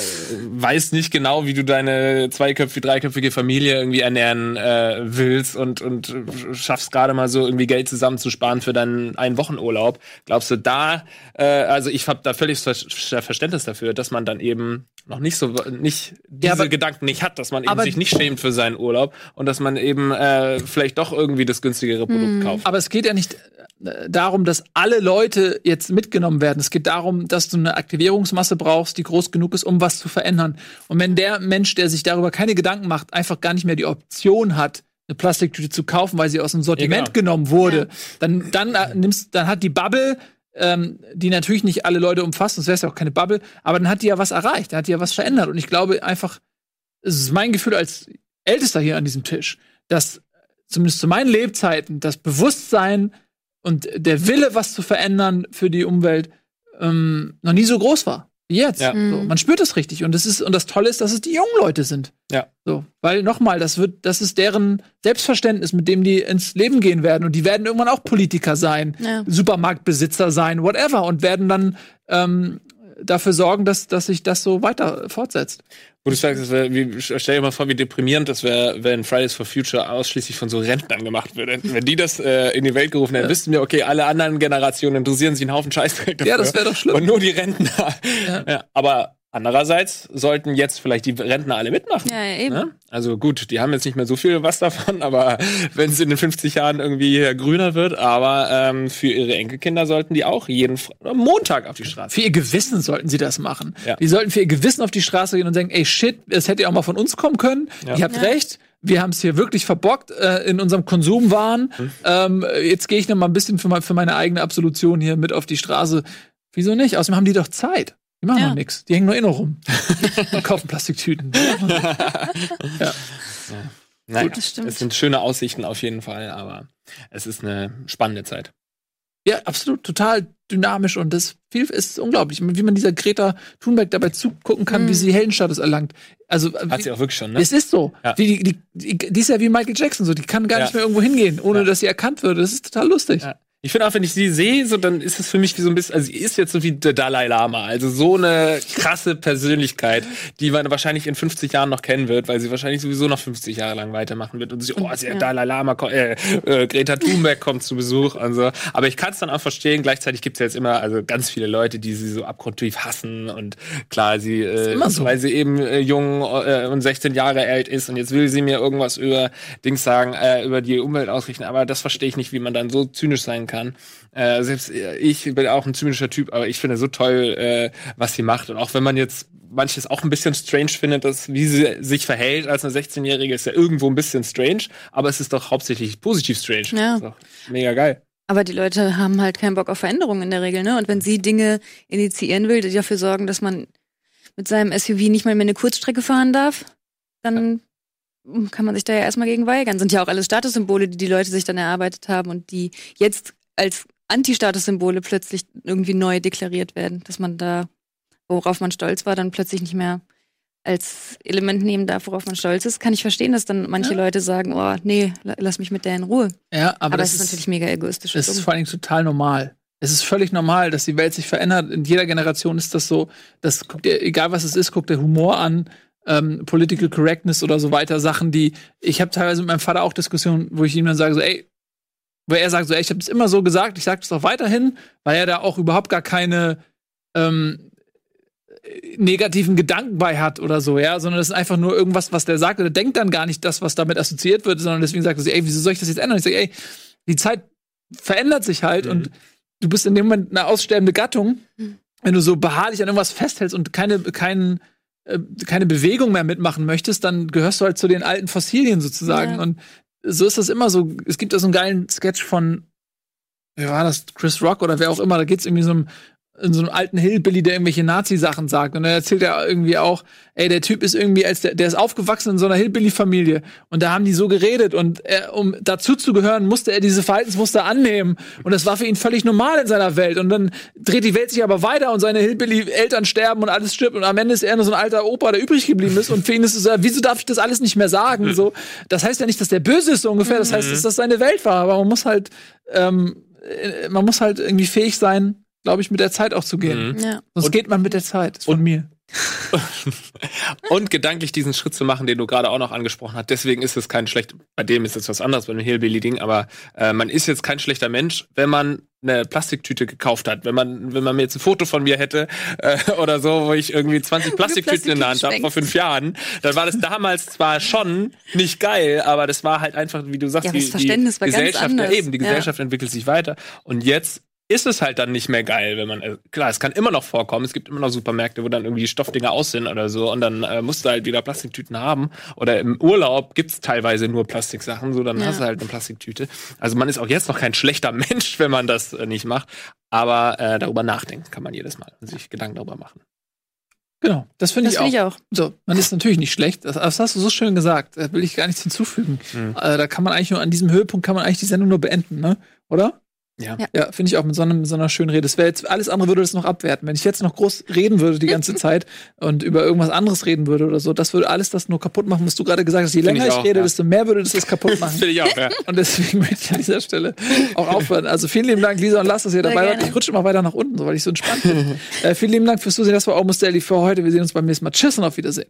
weißt nicht genau, wie du deine zweiköpfige, dreiköpfige Familie irgendwie ernähren äh, willst und, und schaffst gerade mal so irgendwie Geld zusammenzusparen für deinen einen Wochenurlaub. Glaubst du da, äh, also ich habe da völlig Ver Verständnis dafür, dass man dann eben noch nicht so nicht diese aber- Gedanken nicht hat, dass man eben sich nicht schämt für seinen Urlaub und dass man eben äh, vielleicht doch irgendwie das günstigere Produkt kauft. Aber es geht ja nicht äh, darum, dass alle Leute jetzt mitgenommen werden. Es geht darum, dass du eine Aktivierungsmasse brauchst, die groß genug ist, um was zu verändern. Und wenn der Mensch, der sich darüber keine Gedanken macht, einfach gar nicht mehr die Option hat, eine Plastiktüte zu kaufen, weil sie aus dem Sortiment Ja, genau. genommen wurde, dann, dann äh, nimmst, dann hat die Bubble ähm, die natürlich nicht alle Leute umfasst, sonst wäre es ja auch keine Bubble, aber dann hat die ja was erreicht, dann hat die ja was verändert. Und ich glaube einfach, es ist mein Gefühl als Ältester hier an diesem Tisch, dass zumindest zu meinen Lebzeiten das Bewusstsein und der Wille, was zu verändern für die Umwelt, ähm, noch nie so groß war jetzt. Ja. So, man spürt es richtig. Und das ist, und das Tolle ist, dass es die jungen Leute sind. Ja. So, weil nochmal, das wird, das ist deren Selbstverständnis, mit dem die ins Leben gehen werden. Und die werden irgendwann auch Politiker sein, Ja. Supermarktbesitzer sein, whatever, und werden dann ähm, dafür sorgen, dass, dass sich das so weiter fortsetzt. Wo du sagst, wär, wie, stell dir mal vor, wie deprimierend das wäre, wenn Fridays for Future ausschließlich von so Rentnern gemacht würde. Wenn die das äh, in die Welt gerufen hätten, wüssten wir, okay, alle anderen Generationen interessieren sich einen Haufen Scheißdreck dafür. Ja, das wäre doch schlimm. Und nur die Rentner. Ja. Ja. aber andererseits sollten jetzt vielleicht die Rentner alle mitmachen. Ja, eben. Ne? Also gut, die haben jetzt nicht mehr so viel was davon, aber wenn es in den 50 Jahren irgendwie hier grüner wird, aber ähm, für ihre Enkelkinder sollten die auch jeden Fr Montag auf die Straße. Für ihr Gewissen sollten sie das machen. Ja. Die sollten für ihr Gewissen auf die Straße gehen und sagen, ey shit, es hätte ja auch mal von uns kommen können. Ja. Ihr habt Ja. recht. Wir haben es hier wirklich verbockt äh, in unserem Konsumwahn. Hm. Ähm, jetzt gehe ich noch mal ein bisschen für, mein, für meine eigene Absolution hier mit auf die Straße. Wieso nicht? Außerdem haben die doch Zeit. Die machen Ja. nichts. Die hängen nur eh noch rum und kaufen Plastiktüten. Naja, das stimmt. es sind schöne Aussichten auf jeden Fall, aber es ist eine spannende Zeit. Ja, absolut, total dynamisch und das viel ist unglaublich, wie man dieser Greta Thunberg dabei zugucken kann, wie Mhm. sie Heldenstatus erlangt. Also äh, Hat wie- sie auch wirklich schon, ne? Es ist so. Ja. Wie die, die, die, die ist ja wie Michael Jackson so. Die kann gar Ja. nicht mehr irgendwo hingehen, ohne Ja. dass sie erkannt wird. Das ist total lustig. Ja. Ich finde auch, wenn ich sie sehe, so dann ist es für mich wie so ein bisschen, also sie ist jetzt so wie der Dalai Lama, also so eine krasse Persönlichkeit, die man wahrscheinlich in 50 Jahren noch kennen wird, weil sie wahrscheinlich sowieso noch 50 Jahre lang weitermachen wird und sie, oh, ist ja. Dalai Lama, äh, äh, Greta Thunberg kommt zu Besuch und so. Aber ich kann es dann auch verstehen, gleichzeitig gibt es ja jetzt immer also ganz viele Leute, die sie so abgrundtief hassen und klar, sie, äh, so. weil sie eben äh, jung äh, und 16 Jahre alt ist und jetzt will sie mir irgendwas über Dings sagen, äh, über die Umwelt ausrichten, aber das verstehe ich nicht, wie man dann so zynisch sein kann. Äh, selbst äh, ich bin auch ein zynischer Typ, aber ich finde so toll, äh, was sie macht. Und auch wenn man jetzt manches auch ein bisschen strange findet, dass, wie sie sich verhält als eine 16-Jährige, ist ja irgendwo ein bisschen strange, aber es ist doch hauptsächlich positiv strange. Ja. Ist doch mega geil. Aber die Leute haben halt keinen Bock auf Veränderungen in der Regel, ne? Und wenn sie Dinge initiieren will, die dafür sorgen, dass man mit seinem SUV nicht mal mehr eine Kurzstrecke fahren darf, dann kann man sich da ja erstmal gegen weigern. Sind ja auch alles Statussymbole, die die Leute sich dann erarbeitet haben und die jetzt als Anti-Statussymbole plötzlich irgendwie neu deklariert werden, dass man da, worauf man stolz war, dann plötzlich nicht mehr als Element nehmen darf, worauf man stolz ist, kann ich verstehen, dass dann manche Ja. Leute sagen, oh, nee, la- lass mich mit der in Ruhe. Ja, aber, Aber, das es ist natürlich mega egoistisch. Es und ist vor allen Dingen total normal. Es ist völlig normal, dass die Welt sich verändert. In jeder Generation ist das so. Das guckt ihr, egal was es ist, guckt der Humor an, ähm, Political Correctness oder so weiter, Sachen, die ich habe teilweise mit meinem Vater auch Diskussionen, wo ich ihm dann sage so, ey, wo er sagt so, ey, ich habe es immer so gesagt, ich sage das auch weiterhin, weil er da auch überhaupt gar keine ähm, negativen Gedanken bei hat oder so, ja, sondern das ist einfach nur irgendwas, was der sagt. Der denkt dann gar nicht das, was damit assoziiert wird, sondern deswegen sagt er so, ey, wieso soll ich das jetzt ändern? Ich sage, ey, die Zeit verändert sich halt Mhm. und du bist in dem Moment eine aussterbende Gattung, wenn du so beharrlich an irgendwas festhältst und keine, kein, äh, keine Bewegung mehr mitmachen möchtest, dann gehörst du halt zu den alten Fossilien sozusagen. Ja. Und so ist das immer so. Es gibt da so einen geilen Sketch von, wer war das, Chris Rock oder wer auch immer, da geht's irgendwie so um in so einem alten Hillbilly, der irgendwelche Nazi-Sachen sagt. Und dann erzählt er irgendwie auch, ey, der Typ ist irgendwie, als der, der ist aufgewachsen in so einer Hillbilly-Familie. Und da haben die so geredet. Und er, um dazu zu gehören, musste er diese Verhaltensmuster annehmen. Und das war für ihn völlig normal in seiner Welt. Und dann dreht die Welt sich aber weiter und seine Hillbilly-Eltern sterben und alles stirbt. Und am Ende ist er nur so ein alter Opa, der übrig geblieben ist. Und für ihn ist es so, wieso darf ich das alles nicht mehr sagen? So, das heißt ja nicht, dass der böse ist, so ungefähr. Das heißt, dass das seine Welt war. Aber man muss halt, ähm, äh, man muss halt irgendwie fähig sein, glaube ich, mit der Zeit auch zu gehen. Mhm. Ja. Sonst Und- geht man mit der Zeit. Das ist von mir. und gedanklich diesen Schritt zu machen, den du gerade auch noch angesprochen hast. Deswegen ist es kein schlecht, bei dem ist es was anderes, bei dem Hillbilly-Ding, aber äh, man ist jetzt kein schlechter Mensch, wenn man eine Plastiktüte gekauft hat. Wenn man, wenn man mir jetzt ein Foto von mir hätte äh, oder so, wo ich irgendwie 20 Plastiktüten in der Hand habe vor fünf Jahren, dann war das damals zwar schon nicht geil, aber das war halt einfach, wie du sagst, Ja, die, die war ganz Gesellschaft, anders. Ja, eben, die Ja. Gesellschaft entwickelt sich weiter und jetzt ist es halt dann nicht mehr geil, wenn man, äh, klar, es kann immer noch vorkommen, es gibt immer noch Supermärkte, wo dann irgendwie Stoffdinger aus sind oder so und dann äh, musst du halt wieder Plastiktüten haben oder im Urlaub gibt's teilweise nur Plastiksachen, so dann Ja. hast du halt eine Plastiktüte. Also man ist auch jetzt noch kein schlechter Mensch, wenn man das äh, nicht macht, aber äh, darüber nachdenken kann man jedes Mal und sich Gedanken darüber machen. Genau, das finde ich auch. finde ich auch. So, man ist natürlich nicht schlecht. Das, das hast du so schön gesagt. Da will ich gar nichts hinzufügen. Mhm. Äh, da kann man eigentlich nur an diesem Höhepunkt kann man eigentlich die Sendung nur beenden, ne? Oder? Ja. Ja. Ja, finde ich auch mit so, einem, so einer schönen Rede. Das wäre jetzt, alles andere würde das noch abwerten. Wenn ich jetzt noch groß reden würde die ganze Zeit und über irgendwas anderes reden würde oder so, das würde alles das nur kaputt machen, was du gerade gesagt hast. Je länger ich ich, auch, rede, ja. desto mehr würde das das kaputt machen. finde ich auch, ja. Und deswegen möchte ich an dieser Stelle auch aufhören. Also vielen lieben Dank, Lisa und Lars, dass ihr dabei wart. Ich rutsche immer weiter nach unten, so, weil ich so entspannt bin. äh, vielen lieben Dank fürs Zusehen. Das war Almost Daily für heute. Wir sehen uns beim nächsten Mal. Tschüss und auf Wiedersehen.